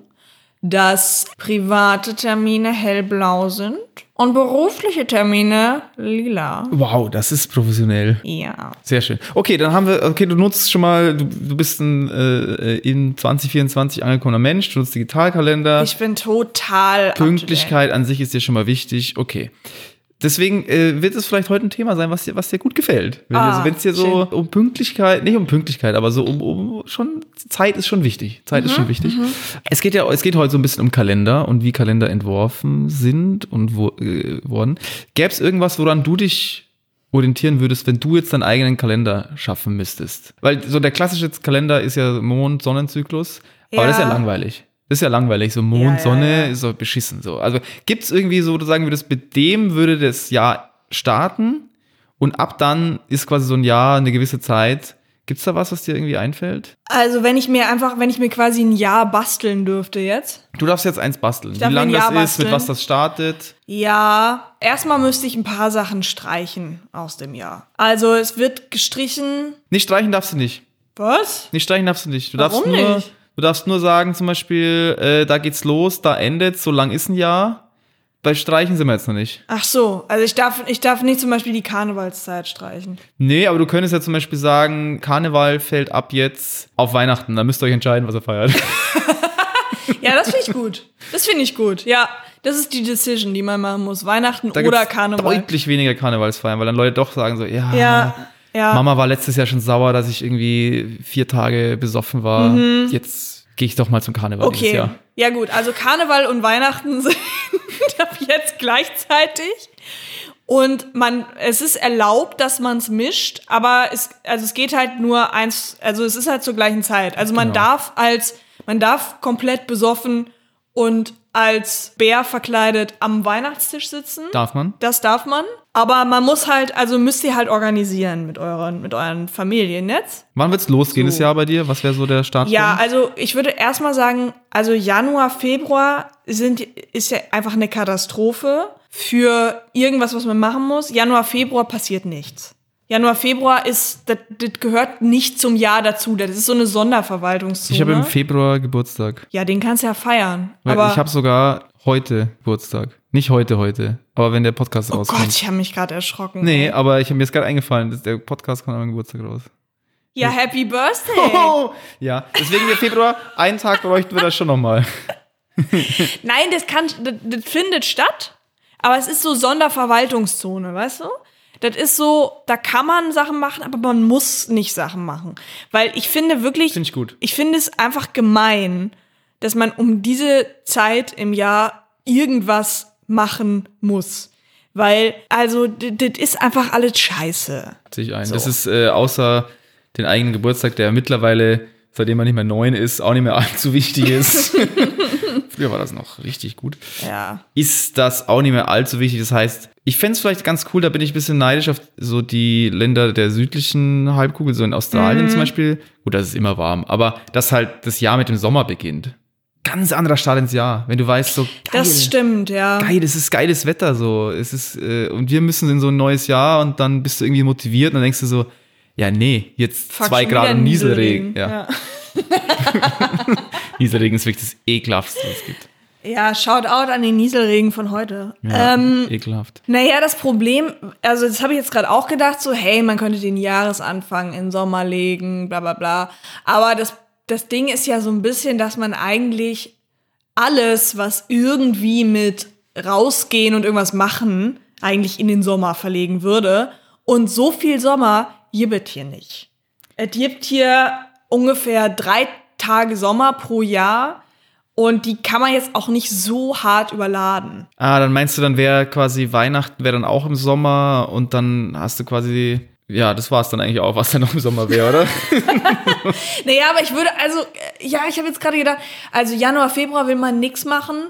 dass private Termine hellblau sind und berufliche Termine lila. Wow, das ist professionell. Ja. Sehr schön. Okay, dann haben wir, okay, du nutzt schon mal, du, du bist ein äh, in 2024 angekommener Mensch, du nutzt Digitalkalender. Ich bin total. Pünktlichkeit an sich ist dir schon mal wichtig. Okay. Deswegen äh, wird es vielleicht heute ein Thema sein, was dir, was dir gut gefällt. Wenn Ah, es dir so um Pünktlichkeit, nicht um Pünktlichkeit, aber so um, um schon, Zeit ist schon wichtig. Zeit ist schon Mhm, wichtig. Es geht ja, es geht heute so ein bisschen um Kalender und wie Kalender entworfen sind und wo, äh, worden. Gäbe es irgendwas, woran du dich orientieren würdest, wenn du jetzt deinen eigenen Kalender schaffen müsstest? Weil so der klassische Kalender ist ja Mond-Sonnenzyklus, aber das ist Ja. langweilig. Das ist ja langweilig. So Mond, Ja, Sonne ja. ist so beschissen. So. Also gibt es irgendwie so, sagen würdest, mit dem würde das Jahr starten und ab dann ist quasi so ein Jahr, eine gewisse Zeit. Gibt es da was, was dir irgendwie einfällt? Also wenn ich mir einfach, wenn ich mir quasi ein Jahr basteln dürfte jetzt. Du darfst jetzt eins basteln. Wie darf mir lang ein das ist, mit basteln. was das startet. Ja, erstmal müsste ich ein paar Sachen streichen aus dem Jahr. Also es wird gestrichen. Nicht streichen darfst du nicht. Was? Nicht streichen darfst du nicht. Du Warum darfst nur, nicht? Du darfst nur sagen, zum Beispiel, äh, da geht's los, da endet, so lang ist ein Jahr. Bei Streichen sind wir jetzt noch nicht. Ach so, also ich darf, ich darf nicht zum Beispiel die Karnevalszeit streichen. Nee, aber du könntest ja zum Beispiel sagen, Karneval fällt ab jetzt auf Weihnachten. Da müsst ihr euch entscheiden, was ihr feiert. <laughs> Ja, das finde ich gut. Das finde ich gut. Ja, das ist die Decision, die man machen muss. Weihnachten Da oder Karneval. deutlich weniger Karnevalsfeiern, weil dann Leute doch sagen so, ja, Ja, ja. Mama war letztes Jahr schon sauer, dass ich irgendwie vier Tage besoffen war. Jetzt gehe ich doch mal zum Karneval dieses Mhm. Okay. Jahr. Ja gut, also Karneval und Weihnachten <laughs> sind ab jetzt gleichzeitig. Und man, es ist erlaubt, dass man es mischt, aber es, also es geht halt nur eins, also es ist halt zur gleichen Zeit. Also man Genau. darf als, man darf komplett besoffen und als Bär verkleidet am Weihnachtstisch sitzen. Darf man? Das darf man. Aber man muss halt, also müsst ihr halt organisieren mit euren, mit euren Familien jetzt. Wann wird's losgehen, So. das Jahr bei dir? Was wäre so der Start? Ja, also ich würde erstmal sagen, also Januar, Februar sind, ist ja einfach eine Katastrophe für irgendwas, was man machen muss. Januar, Februar passiert nichts. Januar, Februar ist, das, das gehört nicht zum Jahr dazu. Das ist so eine Sonderverwaltungszone. ich habe im Februar Geburtstag. ja, den kannst du ja feiern. Weil aber, ich habe sogar heute Geburtstag. Nicht heute, heute. Aber wenn der Podcast oh rauskommt. Gott, ich habe mich gerade erschrocken. Nee, aber ich habe mir jetzt gerade eingefallen, dass der Podcast kommt an meinem Geburtstag raus. Ja, Happy Birthday. <laughs> Oh, ja, deswegen der Februar, einen Tag bräuchten wir das schon nochmal. <laughs> Nein, das kann, das, das findet statt, aber es ist so Sonderverwaltungszone, weißt du? Das ist so, da kann man Sachen machen, aber man muss nicht Sachen machen. Weil ich finde wirklich, Finde ich gut. ich finde es einfach gemein, dass man um diese Zeit im Jahr irgendwas machen muss. Weil, also, das ist einfach alles scheiße. Sehe ich ein. So. Das ist äh, außer den eigenen Geburtstag, der mittlerweile, seitdem man nicht mehr neun ist, auch nicht mehr <laughs> allzu wichtig ist. <laughs> Früher war das noch richtig gut. Ja. Ist das auch nicht mehr allzu wichtig. Das heißt, ich fände es vielleicht ganz cool, da bin ich ein bisschen neidisch auf so die Länder der südlichen Halbkugel, so in Australien Mhm. zum Beispiel. Gut, das ist immer warm, aber dass halt das Jahr mit dem Sommer beginnt. Ganz anderer Start ins Jahr, wenn du weißt, so geil, Das stimmt, ja. geil, es ist geiles Wetter so. Es ist, äh, und wir müssen in so ein neues Jahr und dann bist du irgendwie motiviert und dann denkst du so, ja, nee, jetzt Fuck, zwei Grad Nieselregen. Ja. <laughs> Nieselregen ist wirklich das ekelhaftste, was es gibt. ja, Shoutout an den Nieselregen von heute. Ja, Ähm, ekelhaft. Naja, das Problem, also das habe ich jetzt gerade auch gedacht, so, hey, man könnte den Jahresanfang in Sommer legen, bla bla bla. Aber das, das Ding ist ja so ein bisschen, dass man eigentlich alles, was irgendwie mit rausgehen und irgendwas machen, eigentlich in den Sommer verlegen würde. Und so viel Sommer gibt hier nicht. Es gibt hier ungefähr drei Tage Sommer pro Jahr. Und die kann man jetzt auch nicht so hart überladen. Ah, dann meinst du, dann wäre quasi Weihnachten wäre dann auch im Sommer und dann hast du quasi, ja, das war es dann eigentlich auch, was dann noch im Sommer wäre, oder? <laughs> Naja, aber ich würde, also, äh, ja, ich habe jetzt gerade gedacht, also Januar, Februar will man nichts machen,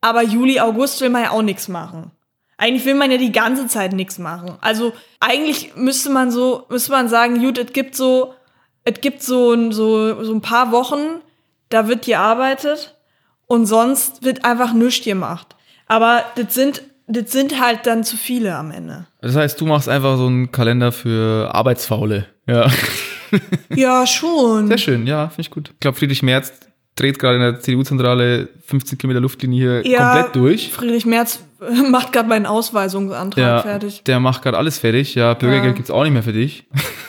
aber Juli, August will man ja auch nichts machen. Eigentlich will man ja die ganze Zeit nichts machen. Also eigentlich müsste man so, müsste man sagen, gut, es gibt so, es gibt so, ein- so, so ein paar Wochen, da wird gearbeitet und sonst wird einfach nichts gemacht. Aber das sind, das sind halt dann zu viele am Ende. Das heißt, du machst einfach so einen Kalender für Arbeitsfaule. Ja. Ja, schon. Sehr schön, ja, finde ich gut. Ich glaube, Friedrich Merz dreht gerade in der CDU-Zentrale 15 Kilometer Luftlinie hier Ja, komplett durch. Friedrich Merz äh, <laughs> macht gerade meinen Ausweisungsantrag Ja, fertig. der macht gerade alles fertig. Ja, Bürgergeld Ja. gibt's auch nicht mehr für dich.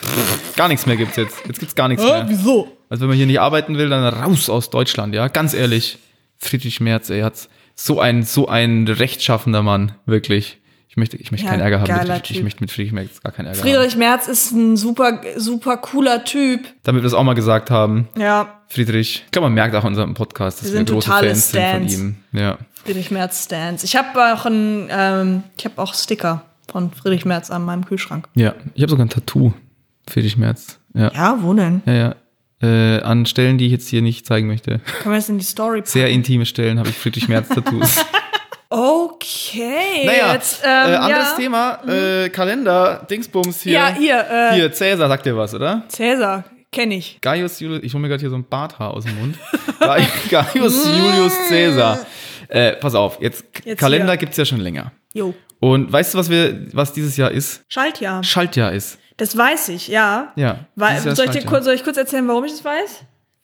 <laughs> gar nichts mehr gibt's jetzt. Jetzt gibt's gar nichts mehr. wieso? Also wenn man hier nicht arbeiten will, dann raus aus Deutschland, ja. Ganz ehrlich. Friedrich Merz, ey, hat so ein, so ein rechtschaffender Mann, wirklich. Ich möchte, ich möchte Ja, keinen Ärger haben. Mit, ich Typ. möchte mit Friedrich Merz gar keinen Ärger haben. Friedrich Merz ist ein super, super cooler Typ. Damit wir das auch mal gesagt haben. Ja, Friedrich, ich glaube, man merkt auch in unserem Podcast, dass Wir wir, sind große totale Fans sind von ihm. Ja. Friedrich Merz Stans. Ich habe auch ein, ähm, ich habe auch Sticker von Friedrich Merz an meinem Kühlschrank. Ja. Ich habe sogar ein Tattoo. Friedrich Merz. Ja. Ja, wo denn? Ja, ja. Äh, an Stellen, die ich jetzt hier nicht zeigen möchte. Können wir das in die Story packen? Sehr intime Stellen habe ich Friedrich Merz Tattoos. <laughs> Okay. naja, jetzt, ähm, äh, anderes ja. Thema. Äh, Kalender, Dingsbums hier. Ja, hier, äh, Hier, Cäsar, sagt dir was, oder? Cäsar, kenne ich. Gaius Julius, ich hole mir gerade hier so ein Barthaar aus dem Mund. <laughs> Gai- Gaius Julius Cäsar. Äh, pass auf, jetzt, Jetzt Kalender hier. gibt's ja schon länger. Jo. Und weißt du, was wir, was dieses Jahr ist? Schaltjahr. Schaltjahr ist. Das weiß ich, ja. Ja. Weil, soll, ich dir kurz, soll ich kurz erzählen, warum ich das weiß?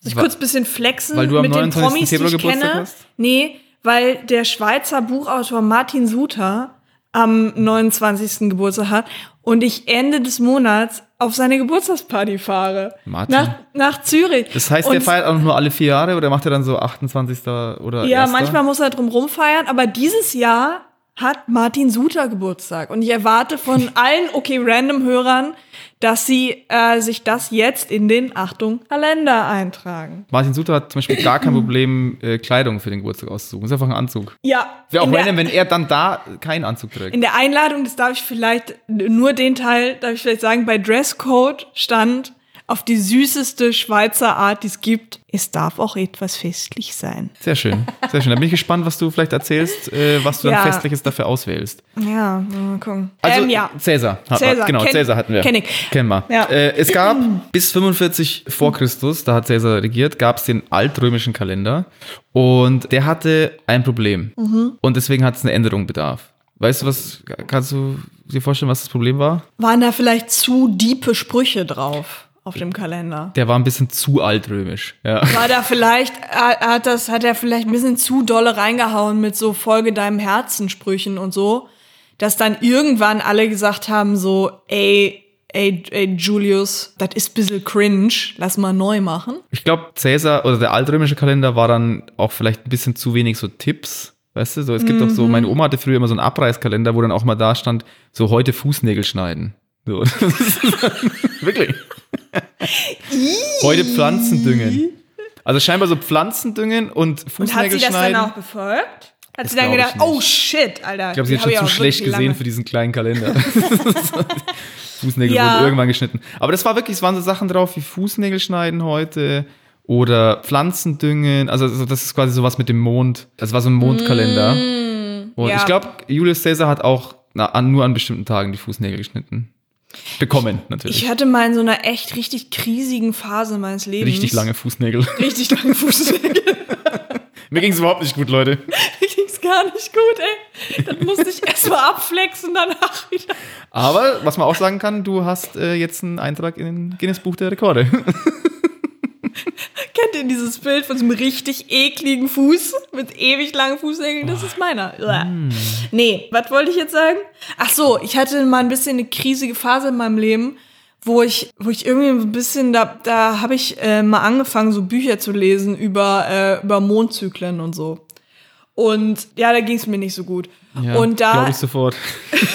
Soll ich Wa- kurz ein bisschen flexen Weil du am mit den 29. Promis, die Februar ich Geburtstag kenne? hast? Nee, weil der Schweizer Buchautor Martin Suter am 29. Geburtstag hat und ich Ende des Monats auf seine Geburtstagsparty fahre. Martin? Nach, nach Zürich. Das heißt, und, der feiert auch nur alle vier Jahre oder macht er dann so 28. oder Ja, 1.? manchmal muss er drum rumfeiern, aber dieses Jahr hat Martin Suter Geburtstag und ich erwarte von <laughs> allen okay random Hörern, dass sie äh, sich das jetzt in den Achtung Kalender eintragen. Martin Suter hat zum Beispiel gar kein Problem, äh, Kleidung für den Geburtstag auszusuchen. Ist einfach ein Anzug. Ja. Wäre auch random, wenn er dann da keinen Anzug trägt. In der Einladung, das darf ich vielleicht, nur den Teil, darf ich vielleicht sagen, bei Dresscode stand auf die süßeste Schweizer Art, die es gibt, es darf auch etwas festlich sein. Sehr schön, sehr schön. Da bin ich gespannt, was du vielleicht erzählst, äh, was du Ja. dann Festliches dafür auswählst. Ja, mal gucken. Also, ähm, ja. Cäsar. Hat Cäsar, genau, Cäsar hatten wir. kenn ich. Kennen wir. Ja. Äh, es gab bis 45 vor Christus, da hat Cäsar regiert, gab es den altrömischen Kalender und der hatte ein Problem. Mhm. Und deswegen hat es eine Änderung bedarf. Weißt du, was, kannst du dir vorstellen, was das Problem war? Waren da vielleicht zu diepe Sprüche drauf auf dem Kalender? Der war ein bisschen zu altrömisch. Ja. War da vielleicht, hat hat das, hat er vielleicht ein bisschen zu dolle reingehauen mit so Folge deinem Herzensprüchen und so, dass dann irgendwann alle gesagt haben so, ey, ey, ey, Julius, das ist ein bisschen cringe, lass mal neu machen. Ich glaube, Cäsar oder der altrömische Kalender war dann auch vielleicht ein bisschen zu wenig so Tipps. Weißt du, so, es gibt auch so, meine Oma hatte früher immer so einen Abreißkalender, wo dann auch mal da stand, so heute Fußnägel schneiden. So. <laughs> <laughs> Wirklich. Heute Pflanzen düngen. Also scheinbar so Pflanzen düngen und Und hat Fußnägel sie das schneiden. dann auch befolgt? Hat Das sie dann gedacht, oh shit, Alter. ich glaube, sie hat schon zu schlecht gesehen lange- für diesen kleinen Kalender. <laughs> Fußnägel Ja. wurden irgendwann geschnitten. Aber das war wirklich, es waren so Sachen drauf wie Fußnägel schneiden heute oder Pflanzen düngen. Also so- das ist quasi sowas mit dem Mond. Das war so ein Mondkalender. Und Mm, ja. ich glaube, Julius Caesar hat auch na, an, nur an bestimmten Tagen die Fußnägel geschnitten. Bekommen, natürlich. Ich hatte mal in so einer echt richtig krisigen Phase meines Lebens. Richtig lange Fußnägel. <laughs> Richtig lange Fußnägel. <laughs> Mir ging es überhaupt nicht gut, Leute. Mir ging's gar nicht gut, ey. Das musste ich erstmal abflexen, danach wieder. Aber was man auch sagen kann, du hast äh, jetzt einen Eintrag in den Guinness Buch der Rekorde. <laughs> Kennt ihr dieses Bild von so einem richtig ekligen Fuß mit ewig langen Fußnägeln? Das ist meiner. Uah. Nee, was wollte ich jetzt sagen? Ach so, ich hatte mal ein bisschen eine krisige Phase in meinem Leben, wo ich, wo ich irgendwie ein bisschen, da, da habe ich äh, mal angefangen, so Bücher zu lesen über, äh, über Mondzyklen und so. Und ja, da ging es mir nicht so gut. und da, glaube ich sofort. <laughs> da ging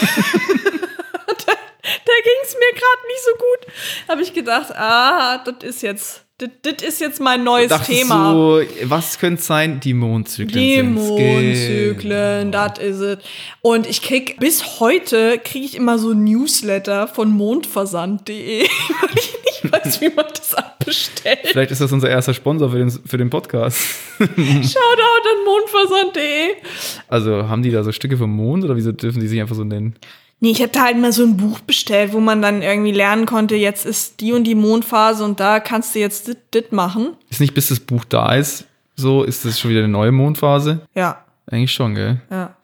es mir gerade nicht so gut. Habe ich gedacht, ah, das ist jetzt, Das ist jetzt mein neues Dachtest Thema. du, was könnte es sein? Die Mondzyklen. Die. Mondzyklen, das is it. Und ich krieg, bis heute kriege ich immer so Newsletter von mondversand.de, weil <laughs> ich nicht weiß, wie man das abbestellt. Vielleicht ist das unser erster Sponsor für den, für den Podcast. <laughs> Shoutout an mondversand.de. Also haben die da so Stücke vom Mond oder wieso dürfen die sich einfach so nennen? Nee, ich hätte halt mal so ein Buch bestellt, wo man dann irgendwie lernen konnte, jetzt ist die und die Mondphase und da kannst du jetzt dit, dit machen. Ist nicht, bis das Buch da ist, so ist das schon wieder eine neue Mondphase? Ja, Eigentlich schon, gell? ja.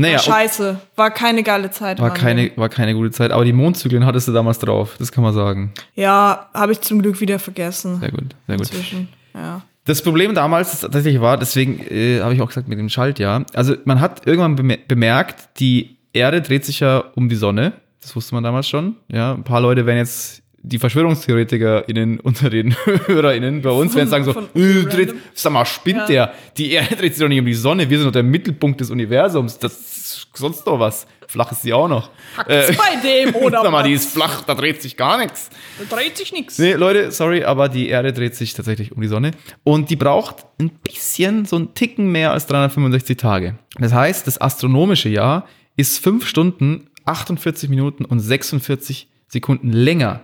Naja, Scheiße, war keine geile Zeit. war keine, war keine gute Zeit, aber die Mondzyklen hattest du damals drauf, das kann man sagen. Ja, habe ich zum Glück wieder vergessen. Sehr gut, sehr gut. Inzwischen, ja. Das Problem damals tatsächlich war, deswegen äh, habe ich auch gesagt mit dem Schaltjahr, also man hat irgendwann beme- bemerkt, die Erde dreht sich ja um die Sonne. Das wusste man damals schon. Ja, ein paar Leute werden jetzt die VerschwörungstheoretikerInnen <laughs> unter den HörerInnen bei uns werden sagen so, äh, dreht, sag mal, spinnt Ja. der? Die Erde dreht sich doch nicht um die Sonne, wir sind doch der Mittelpunkt des Universums. Das ist sonst doch was. Flach ist sie auch noch. Äh, Bei dem <laughs> oder sag mal, die ist flach, da dreht sich gar nichts. Da dreht sich nichts. Nee, Leute, sorry, aber die Erde dreht sich tatsächlich um die Sonne. Und die braucht ein bisschen, so einen Ticken mehr als 365 Tage. Das heißt, das astronomische Jahr ist 5 Stunden, 48 Minuten und 46 Sekunden länger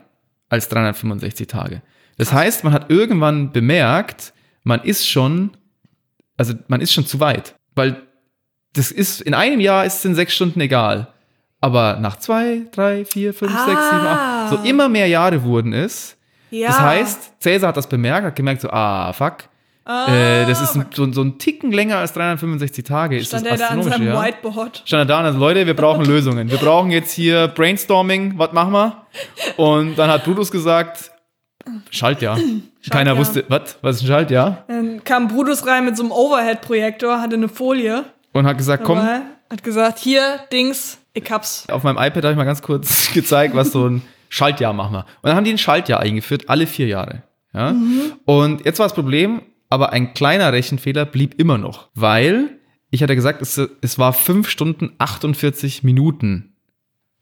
als 365 Tage. Das heißt, man hat irgendwann bemerkt, man ist schon, also man ist schon zu weit. Weil das ist, in einem Jahr ist es in sechs Stunden egal. Aber nach zwei, drei, vier, fünf, sechs, sieben, Ah. acht, so immer mehr Jahre wurden es. Ja. Das heißt, Cäsar hat das bemerkt, hat gemerkt so, ah, fuck. Äh, das ist ein, so, so ein Ticken länger als 365 Tage. Ist Stand das er da an seinem Jahr. Whiteboard. Stand er da und also, Leute, wir brauchen <laughs> Lösungen. Wir brauchen jetzt hier Brainstorming, was machen wir? Und dann hat Brutus gesagt, Schaltjahr. Keiner Schaltjahr. wusste, was? Was ist ein Schaltjahr? Dann kam Brutus rein mit so einem Overhead-Projektor, hatte eine Folie. Und hat gesagt, komm, Hat gesagt, hier, Dings, ich hab's. auf meinem iPad habe ich mal ganz kurz <laughs> gezeigt, was so ein Schaltjahr machen wir. Und dann haben die ein Schaltjahr eingeführt, alle vier Jahre. Ja? Und jetzt war das Problem, aber ein kleiner Rechenfehler blieb immer noch, weil ich hatte gesagt, es, es war 5 Stunden 48 Minuten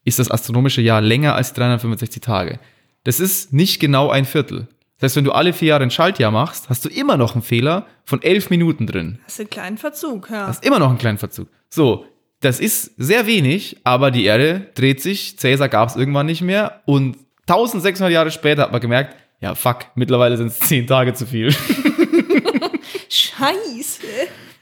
ist das astronomische Jahr länger als 365 Tage. Das ist nicht genau ein Viertel. Das heißt, wenn du alle vier Jahre ein Schaltjahr machst, hast du immer noch einen Fehler von 11 Minuten drin. Das ist ein kleiner Verzug, ja. Das ist immer noch ein kleiner Verzug. So, das ist sehr wenig, aber die Erde dreht sich. Cäsar gab es irgendwann nicht mehr. Und 1600 Jahre später hat man gemerkt, ja, fuck, mittlerweile sind es 10 Tage zu viel. <laughs> Scheiße.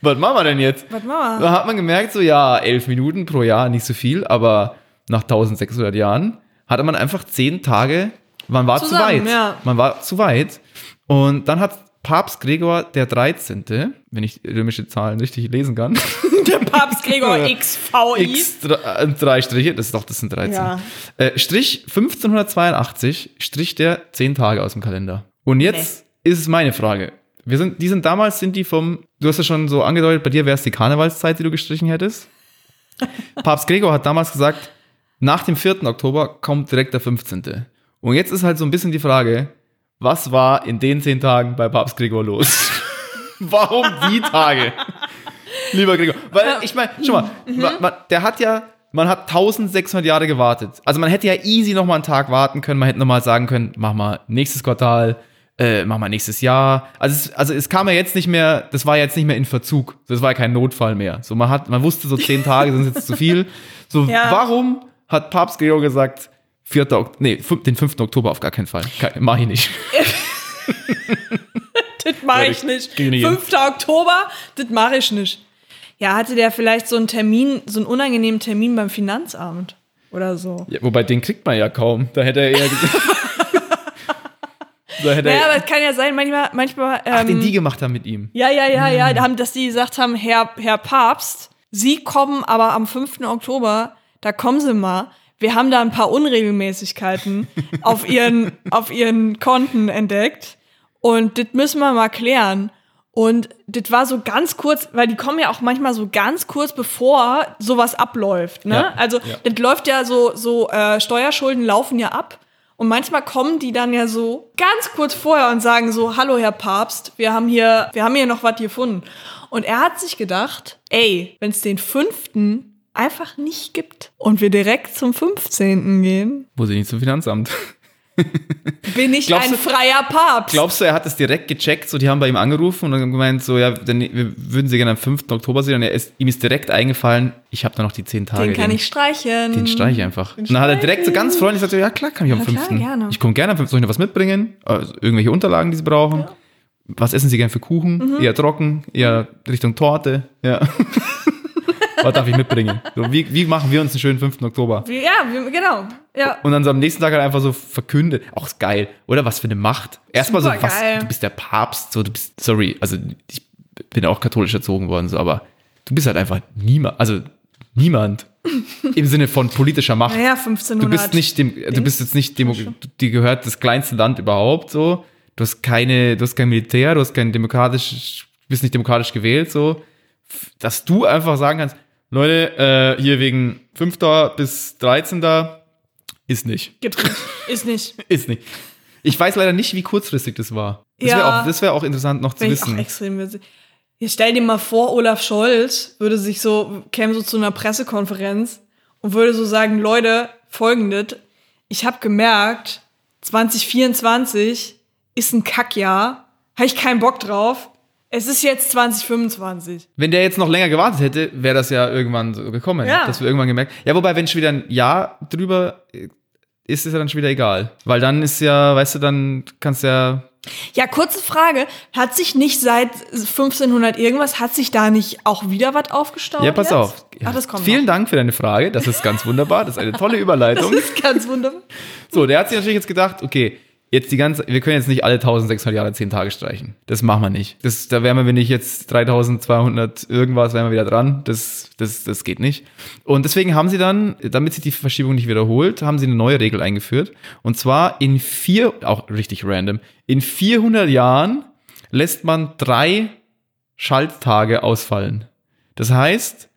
Was machen wir denn jetzt? Was machen wir? Da hat man gemerkt, so, ja, 11 Minuten pro Jahr, nicht so viel, aber nach 1600 Jahren hatte man einfach 10 Tage, man war Zusammen, zu weit. ja. Man war zu weit. Und dann hat Papst Gregor der 13., wenn ich römische Zahlen richtig lesen kann, <laughs> Der Papst Gregor XVI. <laughs> X äh, drei Striche, das ist doch, das sind 13. Ja. Äh, Strich 1582 strich der 10 Tage aus dem Kalender. Und jetzt ist es meine Frage. Wir sind, die sind damals, sind die vom, du hast ja schon so angedeutet, bei dir wäre es die Karnevalszeit, die du gestrichen hättest. <laughs> Papst Gregor hat damals gesagt, nach dem 4. Oktober kommt direkt der 15. Und jetzt ist halt so ein bisschen die Frage, was war in den 10 Tagen bei Papst Gregor los? <laughs> Warum die Tage? <laughs> Lieber Gregor. Weil, ich meine, schau mal, ma- ma- der hat ja, man hat 1600 Jahre gewartet. Also man hätte ja easy noch mal einen Tag warten können. Man hätte noch mal sagen können, mach mal nächstes Quartal, äh, mach mal nächstes Jahr. Also es, also es kam ja jetzt nicht mehr, das war jetzt nicht mehr in Verzug. Das war ja kein Notfall mehr. So man hat, man wusste so zehn Tage sind jetzt zu viel. So, <laughs> Ja. warum hat Papst Gregor gesagt, 4. Ok nee, den 5. Oktober auf gar keinen Fall. Mach ich nicht. <laughs> Das mache ich nicht. krieg ich nicht hin. 5. Oktober, das mache ich nicht. Ja, hatte der vielleicht so einen Termin, so einen unangenehmen Termin beim Finanzamt oder so. Ja, wobei den kriegt man ja kaum. Da hätte er eher gesagt. <laughs> da hätte Naja, er, aber es kann ja sein, manchmal, manchmal. ach, den ähm, die gemacht haben mit ihm. Ja, ja, ja, Hm. ja, da haben, dass die gesagt haben, Herr, Herr Papst, Sie kommen aber am 5. Oktober, da kommen Sie mal. Wir haben da ein paar Unregelmäßigkeiten <laughs> auf ihren, auf ihren Konten entdeckt. Und das müssen wir mal klären. Und das war so ganz kurz, weil die kommen ja auch manchmal so ganz kurz bevor sowas abläuft. Ne? Ja, Also ja. das läuft ja so, so äh, Steuerschulden laufen ja ab. Und manchmal kommen die dann ja so ganz kurz vorher und sagen so, hallo Herr Papst, wir haben hier, wir haben hier noch was gefunden. Und er hat sich gedacht, ey, wenn es den fünften einfach nicht gibt und wir direkt zum 15. gehen, Wo sie nicht zum Finanzamt. <laughs> <laughs> bin ich Glaubst ein du- freier Papst. Glaubst du, er hat es direkt gecheckt? So, die haben bei ihm angerufen und dann gemeint, so, ja, dann, wir würden sie gerne am 5. Oktober sehen. Und er ist, ihm ist direkt eingefallen, ich habe da noch die 10 Tage. den kann ich streichen. Den streich ich einfach. Den Und dann hat er direkt so ganz freundlich gesagt, ja klar, kann ich am Ja, 5. klar, gerne. Ich komme gerne am 5. Soll ich noch was mitbringen? Also, irgendwelche Unterlagen, die sie brauchen? Was essen sie gerne für Kuchen? Mhm. Eher trocken? Eher Richtung Torte? Ja. <laughs> was darf ich mitbringen? So, wie, wie machen wir uns einen schönen 5. Oktober? Ja, genau. Ja. Und dann so am nächsten Tag halt einfach so verkündet. Auch ist geil. Oder was für eine Macht. Erstmal so, was, du bist der Papst, so, du bist, sorry, also ich bin auch katholisch erzogen worden, so, aber du bist halt einfach niemand, also niemand. <laughs> Im Sinne von politischer Macht. Naja, 1500. Du bist nicht dem, du bist jetzt nicht Demo, dir gehört das kleinste Land überhaupt so. Du hast keine, du hast kein Militär, du hast kein demokratisch, bist nicht demokratisch gewählt so. Dass du einfach sagen kannst, Leute, äh, hier wegen 5. bis 13. ist nicht. Gibt's nicht. Ist nicht. <laughs> Ist nicht. Ich weiß leider nicht, wie kurzfristig das war. Das Ja. wäre auch, das wär auch interessant noch zu Bin ich auch wissen. extrem witzig. Stell dir mal vor, Olaf Scholz würde sich so, käme so zu einer Pressekonferenz und würde so sagen, Leute, folgendes, ich habe gemerkt, 2024 ist ein Kackjahr, habe ich keinen Bock drauf. Es ist jetzt 2025. Wenn der jetzt noch länger gewartet hätte, wäre das ja irgendwann so gekommen. Ja. Dass wir irgendwann gemerkt. Ja, wobei, wenn schon wieder ein Jahr drüber äh, ist, ist ja dann schon wieder egal. Weil dann ist ja, weißt du, dann kannst du ja. Ja, kurze Frage, hat sich nicht seit 1500 irgendwas, hat sich da nicht auch wieder was aufgestaut? Ja, pass jetzt? auf. Ja. Ach, das kommt Vielen noch. Dank für deine Frage. Das ist ganz wunderbar. Das ist eine tolle <laughs> Das Überleitung. ist ganz wunderbar. So, der hat sich natürlich jetzt gedacht, okay, jetzt die ganze, wir können jetzt nicht alle 1600 Jahre 10 Tage streichen. Das machen wir nicht. Das, da wären wir, wenn ich jetzt 3200 irgendwas, wären wir wieder dran. Das, das, das geht nicht. Und deswegen haben sie dann, damit sich die Verschiebung nicht wiederholt, haben sie eine neue Regel eingeführt. Und zwar in vier, auch richtig random, in 400 Jahren lässt man drei Schalttage ausfallen. Das heißt,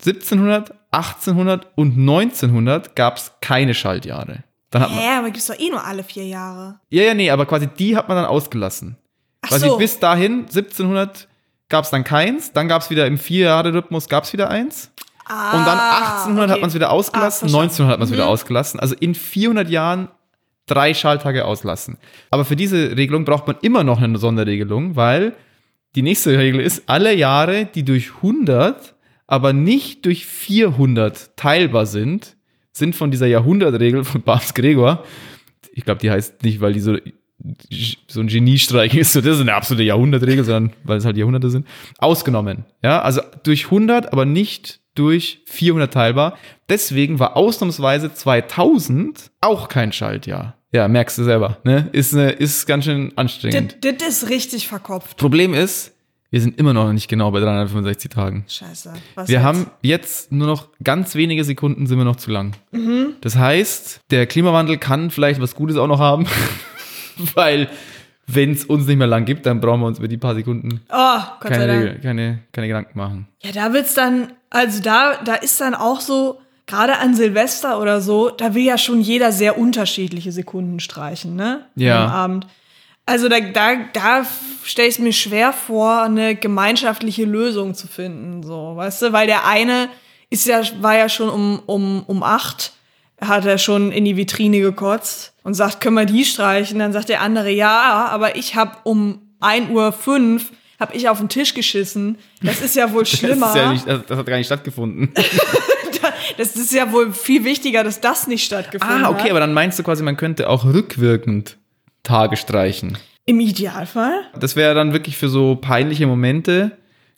1700, 1800 und 1900 gab es keine Schaltjahre. Dann hat man, Hä, aber gibt's doch eh nur alle vier Jahre. ja, ja, nee, aber quasi die hat man dann ausgelassen. Ach Quasi so. bis dahin, 1700 gab es dann keins, dann gab es wieder im Vier-Jahre-Rhythmus gab es wieder eins. ah, und dann 1800 hat man es wieder Ah, ausgelassen, verstanden. 1900 hat man es wieder ausgelassen. Also in 400 Jahren drei Schalttage auslassen. Aber für diese Regelung braucht man immer noch eine Sonderregelung, weil die nächste Regel ist, alle Jahre, die durch 100, aber nicht durch 400 teilbar sind, sind von dieser Jahrhundertregel von Papst Gregor, ich glaube, die heißt nicht, weil die so, so ein Geniestreich ist, so das ist eine absolute Jahrhundertregel, sondern weil es halt Jahrhunderte sind, ausgenommen. Ja, also durch 100, aber nicht durch 400 teilbar. Deswegen war ausnahmsweise 2000 auch kein Schaltjahr. Ja, merkst du selber, ne? Ist, ne, ist ganz schön anstrengend. Das, das ist richtig verkopft. Problem ist, wir sind immer noch nicht genau bei 365 Tagen. Scheiße. Was Wir jetzt? haben jetzt nur noch ganz wenige Sekunden sind wir noch zu lang. Mhm. Das heißt, der Klimawandel kann vielleicht was Gutes auch noch haben, <laughs> weil wenn es uns nicht mehr lang gibt, dann brauchen wir uns über die paar Sekunden Oh, keine, keine, keine Gedanken machen. Ja, da wird's dann, also da, da ist dann auch so, gerade an Silvester oder so, da will ja schon jeder sehr unterschiedliche Sekunden streichen, ne? Ja. Am Abend. Also da, da, da stelle ich es mir schwer vor, eine gemeinschaftliche Lösung zu finden, so, weißt du, weil der eine ist ja, war ja schon um, um, um acht, hat er schon in die Vitrine gekotzt und sagt, können wir die streichen? Dann sagt der andere, ja, aber ich habe um 1 Uhr fünf hab ich auf den Tisch geschissen. Das ist ja wohl schlimmer. <laughs> Das, ist ja nicht, das, das hat gar nicht stattgefunden. <laughs> <laughs> Das ist ja wohl viel wichtiger, dass das nicht stattgefunden ah, okay, hat. aber dann meinst du quasi, man könnte auch rückwirkend Tage streichen. Im Idealfall. Das wäre dann wirklich für so peinliche Momente,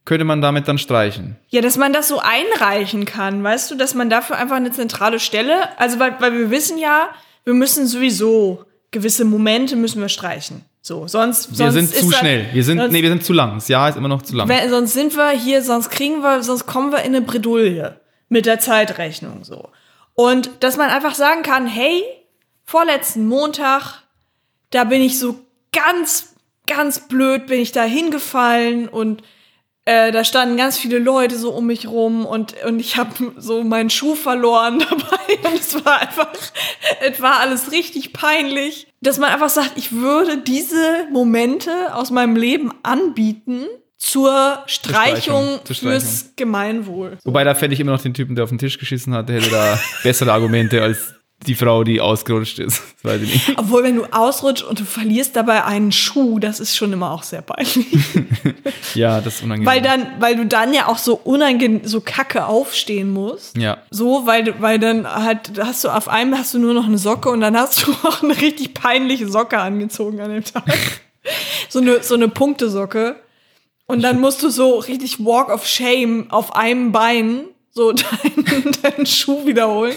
könnte man damit dann streichen. Ja, dass man das so einreichen kann, weißt du, dass man dafür einfach eine zentrale Stelle, also weil, weil wir wissen ja, wir müssen sowieso gewisse Momente müssen wir streichen. So, sonst, Wir sonst sind zu das- schnell. Wir sind, sonst, nee, wir sind zu lang. Das Jahr ist immer noch zu lang. wenn, sonst sind wir hier, sonst kriegen wir, sonst kommen wir in eine Bredouille mit der Zeitrechnung so. Und dass man einfach sagen kann, hey, vorletzten Montag, da bin ich so ganz, ganz blöd, bin ich da hingefallen und äh, da standen ganz viele Leute so um mich rum und, und ich habe so meinen Schuh verloren <laughs> dabei und es war einfach, es war alles richtig peinlich, dass man einfach sagt, ich würde diese Momente aus meinem Leben anbieten zur Streichung, zur fürs Streichung. Gemeinwohl. Wobei, da fände ich immer noch den Typen, der auf den Tisch geschissen hat, der hätte da <laughs> bessere Argumente als die Frau, die ausgerutscht ist. <laughs> Das weiß ich nicht. Obwohl, wenn du ausrutschst und du verlierst dabei einen Schuh, das ist schon immer auch sehr peinlich. <laughs> Ja, das ist unangenehm. weil dann, weil du dann ja auch so unangenehm, so kacke aufstehen musst. ja. So, weil, du- weil dann halt hast du auf einmal hast du nur noch eine Socke und dann hast du <laughs> auch eine richtig peinliche Socke angezogen an dem Tag. so eine, so eine Punktesocke. Und dann musst du so richtig Walk of Shame auf einem Bein so deinen, deinen Schuh wiederholen.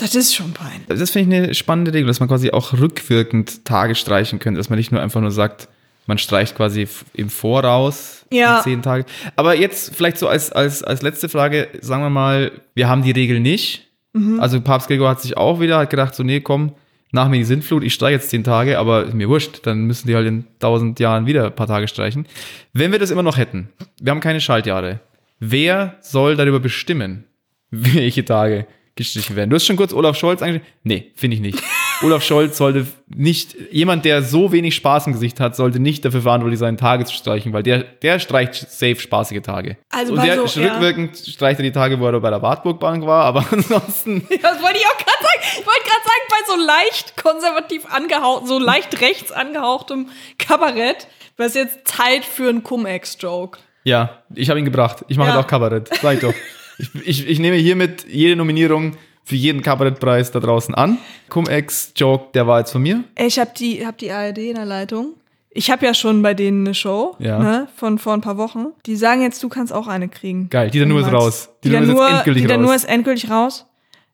Das ist schon peinlich. Das finde ich eine spannende Regel, dass man quasi auch rückwirkend Tage streichen könnte, dass man nicht nur einfach nur sagt, man streicht quasi im Voraus Ja. die zehn Tage. Aber jetzt vielleicht so als, als, als letzte Frage, sagen wir mal, wir haben die Regel nicht. Mhm. Also Papst Gregor hat sich auch wieder hat gedacht, so nee, komm, nach mir die Sintflut, ich streiche jetzt zehn Tage, aber mir wurscht, dann müssen die halt in tausend Jahren wieder ein paar Tage streichen. Wenn wir das immer noch hätten, wir haben keine Schaltjahre, wer soll darüber bestimmen, <laughs> welche Tage gestrichen werden? Du hast schon kurz Olaf Scholz angesprochen. Nee, finde ich nicht. <laughs> Olaf Scholz sollte nicht, jemand, der so wenig Spaß im Gesicht hat, sollte nicht dafür verantwortlich sein, Tage zu streichen, weil der, der streicht safe spaßige Tage. Also Und bei der so- ja. rückwirkend streicht er die Tage, wo er bei der Wartburgbank war, aber <laughs> ansonsten Das wollte ich auch gerade sagen. Ich wollte gerade sagen, bei so leicht konservativ angehaucht, so leicht rechts angehauchtem Kabarett, wäre es jetzt Zeit für einen Cum-Ex-Joke. Ja, ich habe ihn gebracht. Ich mache Ja. jetzt auch Kabarett. Sag ich doch. <laughs> Ich, ich, ich nehme hiermit jede Nominierung für jeden Kabarettpreis da draußen an. Cum-Ex-Joke, der war jetzt von mir. Ich habe die, hab die ARD in der Leitung. Ich habe ja schon bei denen eine Show Ja. ne, von vor ein paar Wochen. Die sagen jetzt, du kannst auch eine kriegen. Geil, Dieter Wenn Nuhr du ist raus. Dieter Nuhr ist Nuhr, jetzt endgültig Dieter raus. Nuhr ist endgültig raus.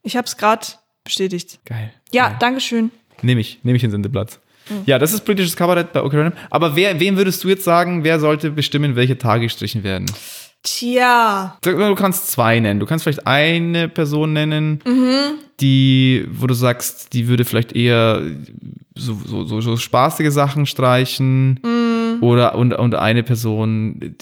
Ich habe es gerade bestätigt. Geil. Ja, Dankeschön. Nehme ich, nehme ich den Sendeplatz. Ja, das ist politisches Kabarett bei Random. Aber wer, wem würdest du jetzt sagen, wer sollte bestimmen, welche Tage gestrichen werden? Tja, Du kannst zwei nennen. Du kannst vielleicht eine Person nennen, Mhm. die, wo du sagst, die würde vielleicht eher so, so, so, so spaßige Sachen streichen. Mhm. Oder und, und eine Person.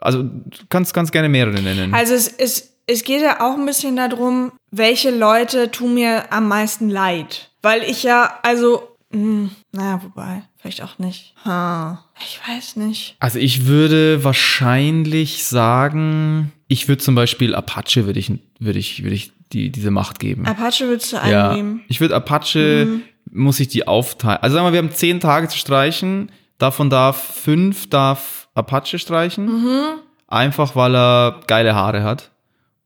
Also du kannst ganz gerne mehrere nennen. also es, es, es geht ja auch ein bisschen darum, welche Leute tun mir am meisten leid. Weil ich ja, also, mh, naja, wobei, vielleicht auch nicht. Ha, ich weiß nicht. Also ich würde wahrscheinlich sagen, ich würde zum Beispiel Apache würde ich, würde ich, würde ich die, diese Macht geben. Apache würdest du Ja, einnehmen. ich würde Apache, muss ich die aufteilen. Also sagen wir, wir haben zehn Tage zu streichen. Davon darf fünf darf Apache streichen. Einfach weil er geile Haare hat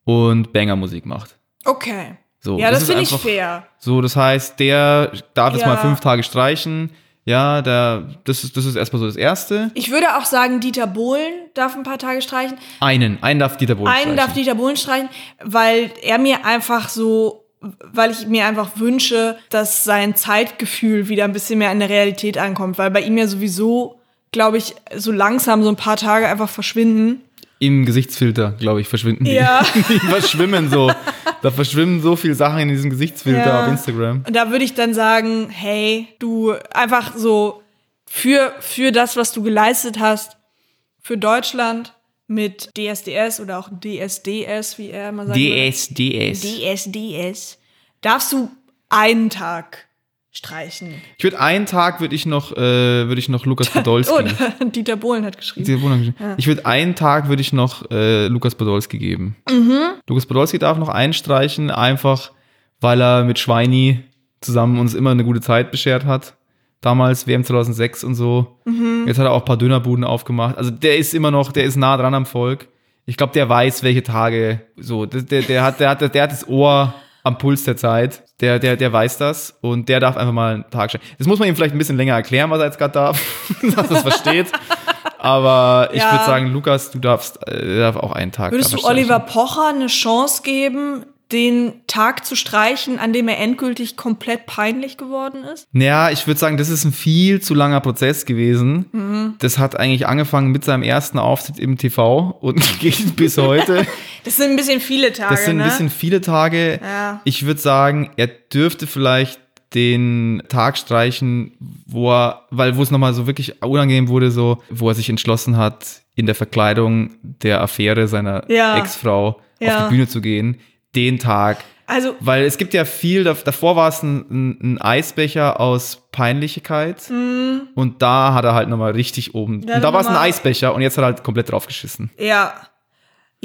und Banger-Musik macht. Okay. So, ja, das, ist finde ich fair. So, das heißt, der darf jetzt Ja. mal fünf Tage streichen. Ja, der, das ist, das ist erstmal so das Erste. Ich würde auch sagen, Dieter Bohlen darf ein paar Tage streichen. Einen, einen darf Dieter Bohlen Einen streichen. darf Dieter Bohlen streichen, weil er mir einfach so, weil ich mir einfach wünsche, dass sein Zeitgefühl wieder ein bisschen mehr in der Realität ankommt, weil bei ihm ja sowieso, glaube ich, so langsam so ein paar Tage einfach verschwinden. Im Gesichtsfilter, glaube ich, verschwinden die. Ja. <laughs> Die verschwimmen so. Da verschwimmen so viele Sachen in diesem Gesichtsfilter Ja. auf Instagram. Und da würde ich dann sagen, hey, du einfach so für, für das, was du geleistet hast, für Deutschland mit DSDS oder auch DSDS, wie er immer sagt. DSDS. DSDS, darfst du einen Tag streichen. Ich würde einen Tag würde ich noch, äh, würde ich noch Lukas <laughs> Podolski. Oh, <laughs> Dieter Bohlen hat geschrieben. Dieter Bohlen- Ich würde einen Tag würde ich noch äh, Lukas Podolski geben. Mhm. Lukas Podolski darf noch einstreichen, einfach weil er mit Schweini zusammen uns immer eine gute Zeit beschert hat. Damals WM 2006 und so. Mhm. Jetzt hat er auch ein paar Dönerbuden aufgemacht. Also der ist immer noch, der ist nah dran am Volk. Ich glaube, der weiß, welche Tage so. Der, der, der, hat, der, hat, der hat das Ohr am Puls der Zeit. Der, der, der weiß das und der darf einfach mal einen Tag stellen. Das muss man ihm vielleicht ein bisschen länger erklären, was er jetzt gerade darf, <laughs> dass er es versteht. Aber ich Ja. würde sagen, Lukas, du darfst, äh, darf auch einen Tag. Würdest du er. Oliver Pocher eine Chance geben, den Tag zu streichen, an dem er endgültig komplett peinlich geworden ist? Naja, ich würde sagen, das ist ein viel zu langer Prozess gewesen. Mhm. Das hat eigentlich angefangen mit seinem ersten Auftritt im TV und <laughs> geht bis heute. <laughs> Das sind ein bisschen viele Tage, Das sind ne? ein bisschen viele Tage. Ja. Ich würde sagen, er dürfte vielleicht den Tag streichen, wo er, weil wo es nochmal so wirklich unangenehm wurde, so, wo er sich entschlossen hat, in der Verkleidung der Affäre seiner Ja. Ex-Frau auf Ja. die Bühne zu gehen. Den Tag. also, Weil es gibt ja viel, dav- davor war es ein, ein, Eisbecher aus Peinlichkeit und da hat er halt nochmal richtig oben. Und da war es ein Eisbecher und jetzt hat er halt komplett draufgeschissen. ja.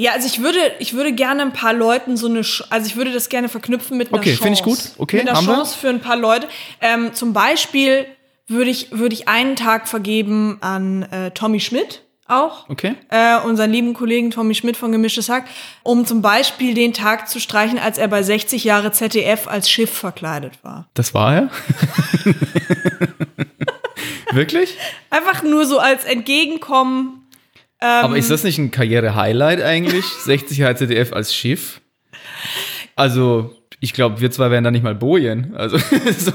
Ja, also ich würde, ich würde gerne ein paar Leuten so eine, also ich würde das gerne verknüpfen mit einer Okay, Chance. finde ich gut. Okay, mit einer haben wir. Chance für ein paar Leute. Ähm, zum Beispiel würde ich, würde ich einen Tag vergeben an äh, Tommy Schmidt auch. Okay. Äh, unseren lieben Kollegen Tommy Schmidt von Gemischtes Hack, um zum Beispiel den Tag zu streichen, als er bei 60 Jahre ZDF als Schiff verkleidet war. Das war er? <laughs> Wirklich? Einfach nur so als Entgegenkommen. Aber ist das nicht ein Karriere-Highlight eigentlich? <laughs> 60 Jahre ZDF als Schiff? Also, ich glaube, wir zwei wären da nicht mal Bojen. Also, <laughs> so.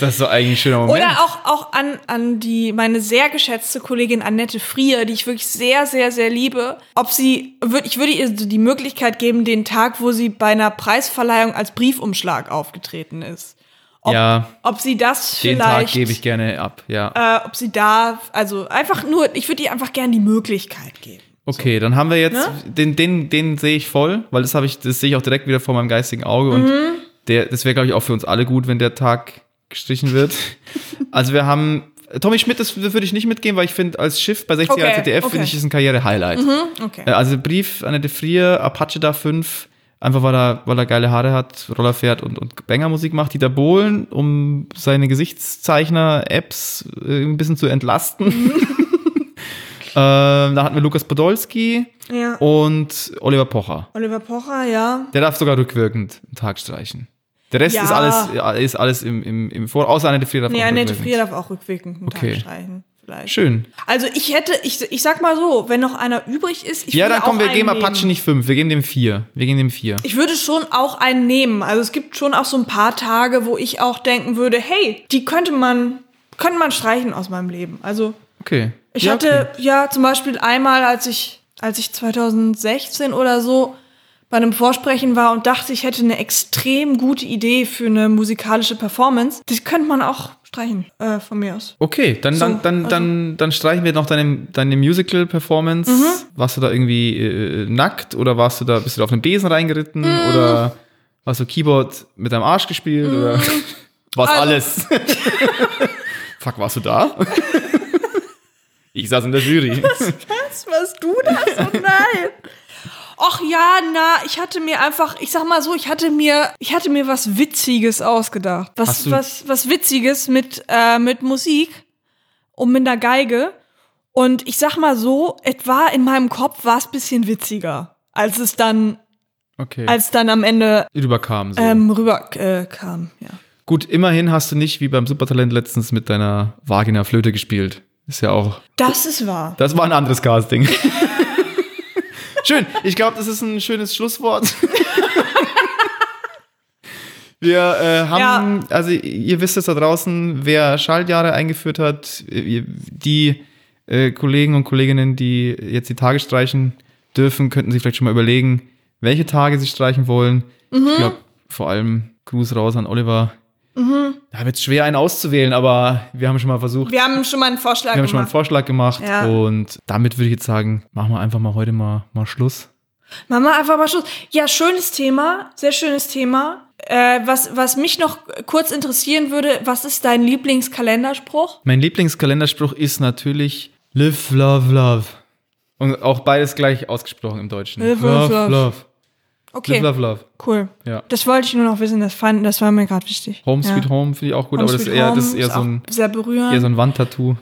Das ist doch eigentlich ein schöner Moment. Oder auch, auch an, an die, meine sehr geschätzte Kollegin Annette Frier, die ich wirklich sehr, sehr, sehr liebe. Ob sie, ich würde ihr so die Möglichkeit geben, den Tag, wo sie bei einer Preisverleihung als Briefumschlag aufgetreten ist. Ob, ja, ob sie das den vielleicht, Tag gebe ich gerne ab, ja. äh, ob sie da, also einfach nur, ich würde ihr einfach gerne die Möglichkeit geben. Okay, dann haben wir jetzt, Ne? den, den, den sehe ich voll, weil das habe ich, das sehe ich auch direkt wieder vor meinem geistigen Auge und Mhm. der, das wäre, glaube ich, auch für uns alle gut, wenn der Tag gestrichen wird. <laughs> also wir haben, Tommy Schmidt, das würde ich nicht mitgeben, weil ich finde, als Schiff bei 60 Jahre Okay, ZDF okay. finde ich, ist ein Karriere-Highlight. Okay. Äh, Also Brief an De Frier, Apache da 5, einfach weil er, weil er geile Haare hat, Roller fährt und, und Banger-Musik macht. Dieter Bohlen, um seine Gesichtszeichner-Apps äh, ein bisschen zu entlasten. <laughs> <laughs> ähm, da hatten wir Lukas Podolski Ja. und Oliver Pocher. Oliver Pocher, ja. Der darf sogar rückwirkend einen Tag streichen. Der Rest Ja. ist alles, ist alles im, im, im Vor, außer Annette Frier darf Nee, auch Annette rückwirkend. Frier darf auch rückwirkend einen Okay. Streichen. Vielleicht. Schön. Also ich hätte, ich, ich sag mal so, wenn noch einer übrig ist, ich Ja, würde dann kommen auch wir geben Apache nicht fünf, wir geben dem vier. Wir geben dem vier. Ich würde schon auch einen nehmen. Also es gibt schon auch so ein paar Tage, wo ich auch denken würde, hey, die könnte man, könnte man streichen aus meinem Leben. Also Okay. ich Ja, hatte okay. ja zum Beispiel einmal, als ich, als ich 2016 oder so bei einem Vorsprechen war und dachte, ich hätte eine extrem gute Idee für eine musikalische Performance, das könnte man auch streichen, äh, von mir aus. Okay, dann, dann, So, dann, also- dann, dann streichen wir noch deine, deine Musical-Performance. Mhm. Warst du da irgendwie äh, nackt oder warst du da, bist du da auf einem Besen reingeritten Mhm. oder hast du Keyboard mit deinem Arsch gespielt oder <laughs> was Also- alles? <laughs> Fuck, warst du da? <laughs> ich saß in der Jury. Was, was du das? Oh nein. Och ja, na, ich hatte mir einfach, ich sag mal so, ich hatte mir, ich hatte mir was Witziges ausgedacht. Was, was, was Witziges mit, äh, mit Musik und mit einer Geige. Und ich sag mal so, es war in meinem Kopf war es ein bisschen witziger, als es dann, Okay. als dann am Ende Rüberkam so. ähm, rüber äh, kam. Ja. Gut, immerhin hast du nicht wie beim Supertalent letztens mit deiner Vagina Flöte gespielt. Ist ja auch. Das ist wahr. Das war ein anderes Casting. <laughs> Schön. Ich glaube, das ist ein schönes Schlusswort. <laughs> Wir äh, haben, also ihr wisst es da draußen, wer Schaltjahre eingeführt hat, ihr- die äh, Kollegen und Kolleginnen, die jetzt die Tage streichen dürfen, könnten sich vielleicht schon mal überlegen, welche Tage sie streichen wollen. Ich glaube, vor allem Gruß raus an Oliver. Da wird es schwer, einen auszuwählen, aber wir haben schon mal versucht, Wir haben schon mal einen Vorschlag wir haben schon mal einen gemacht. Vorschlag gemacht Ja. und damit würde ich jetzt sagen, machen wir einfach mal heute mal, mal Schluss. Machen wir einfach mal Schluss. Ja, schönes Thema, sehr schönes Thema. Äh, was, was mich noch kurz interessieren würde, was ist dein Lieblingskalenderspruch? Mein Lieblingskalenderspruch ist natürlich Live, Love, Love. Und auch beides gleich ausgesprochen im Deutschen. Live, love, love. Love. Okay, Live, Love, Love. cool. Ja. Das wollte ich nur noch wissen, das, fand, das war mir gerade wichtig. Home ja. Sweet Home finde ich auch gut, Home aber das ist, eher, das ist eher so ein, Sehr berührend. eher so ein Wandtattoo.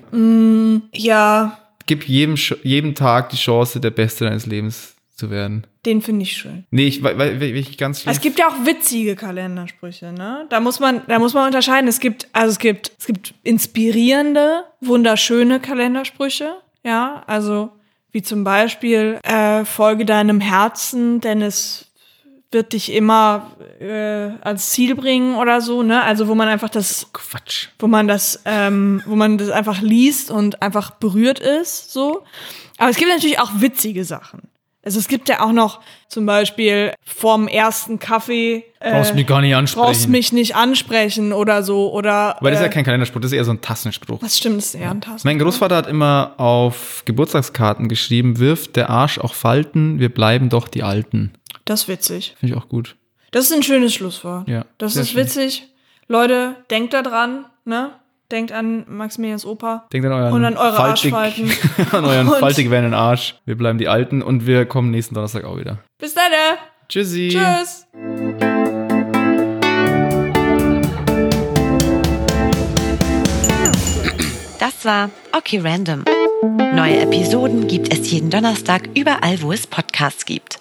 ja, Gib jedem, jedem Tag die Chance, der Beste deines Lebens zu werden. den finde ich schön. Nee, ich, weil, weil, weil ich ganz schlimm. Es gibt ja auch witzige Kalendersprüche, ne? Da muss man, da muss man unterscheiden. Es gibt, also es gibt, es gibt inspirierende, wunderschöne Kalendersprüche, ja. Also wie zum Beispiel äh, folge deinem Herzen, denn es wird dich immer äh, ans Ziel bringen oder so, ne? Also wo man einfach das, Quatsch. wo man das, ähm, wo man das einfach liest und einfach berührt ist, so. Aber es gibt natürlich auch witzige Sachen. Also es gibt ja auch noch zum Beispiel vorm ersten Kaffee äh, Brauchst mich gar nicht ansprechen. brauchst mich nicht ansprechen oder so oder Aber das ist ja äh, kein Kalenderspruch, das ist eher so ein Tassenspruch. was stimmt, das ist eher ein Tasten. Mein Großvater hat immer auf Geburtstagskarten geschrieben, wirft der Arsch auch Falten, wir bleiben doch die Alten. Das ist witzig. Finde ich auch gut. Das ist ein schönes Schlusswort. Ja, Das ist schön. witzig. Leute, denkt da dran, ne? Denkt an Maximilians Opa. Denkt an euren Und an eure faltig, Arschfalten. <laughs> an euren Und- faltig werdenden Arsch. Wir bleiben die Alten und wir kommen nächsten Donnerstag auch wieder. Bis dann. Tschüssi. Tschüss. Das war Okay Random. Neue Episoden gibt es jeden Donnerstag überall, wo es Podcasts gibt.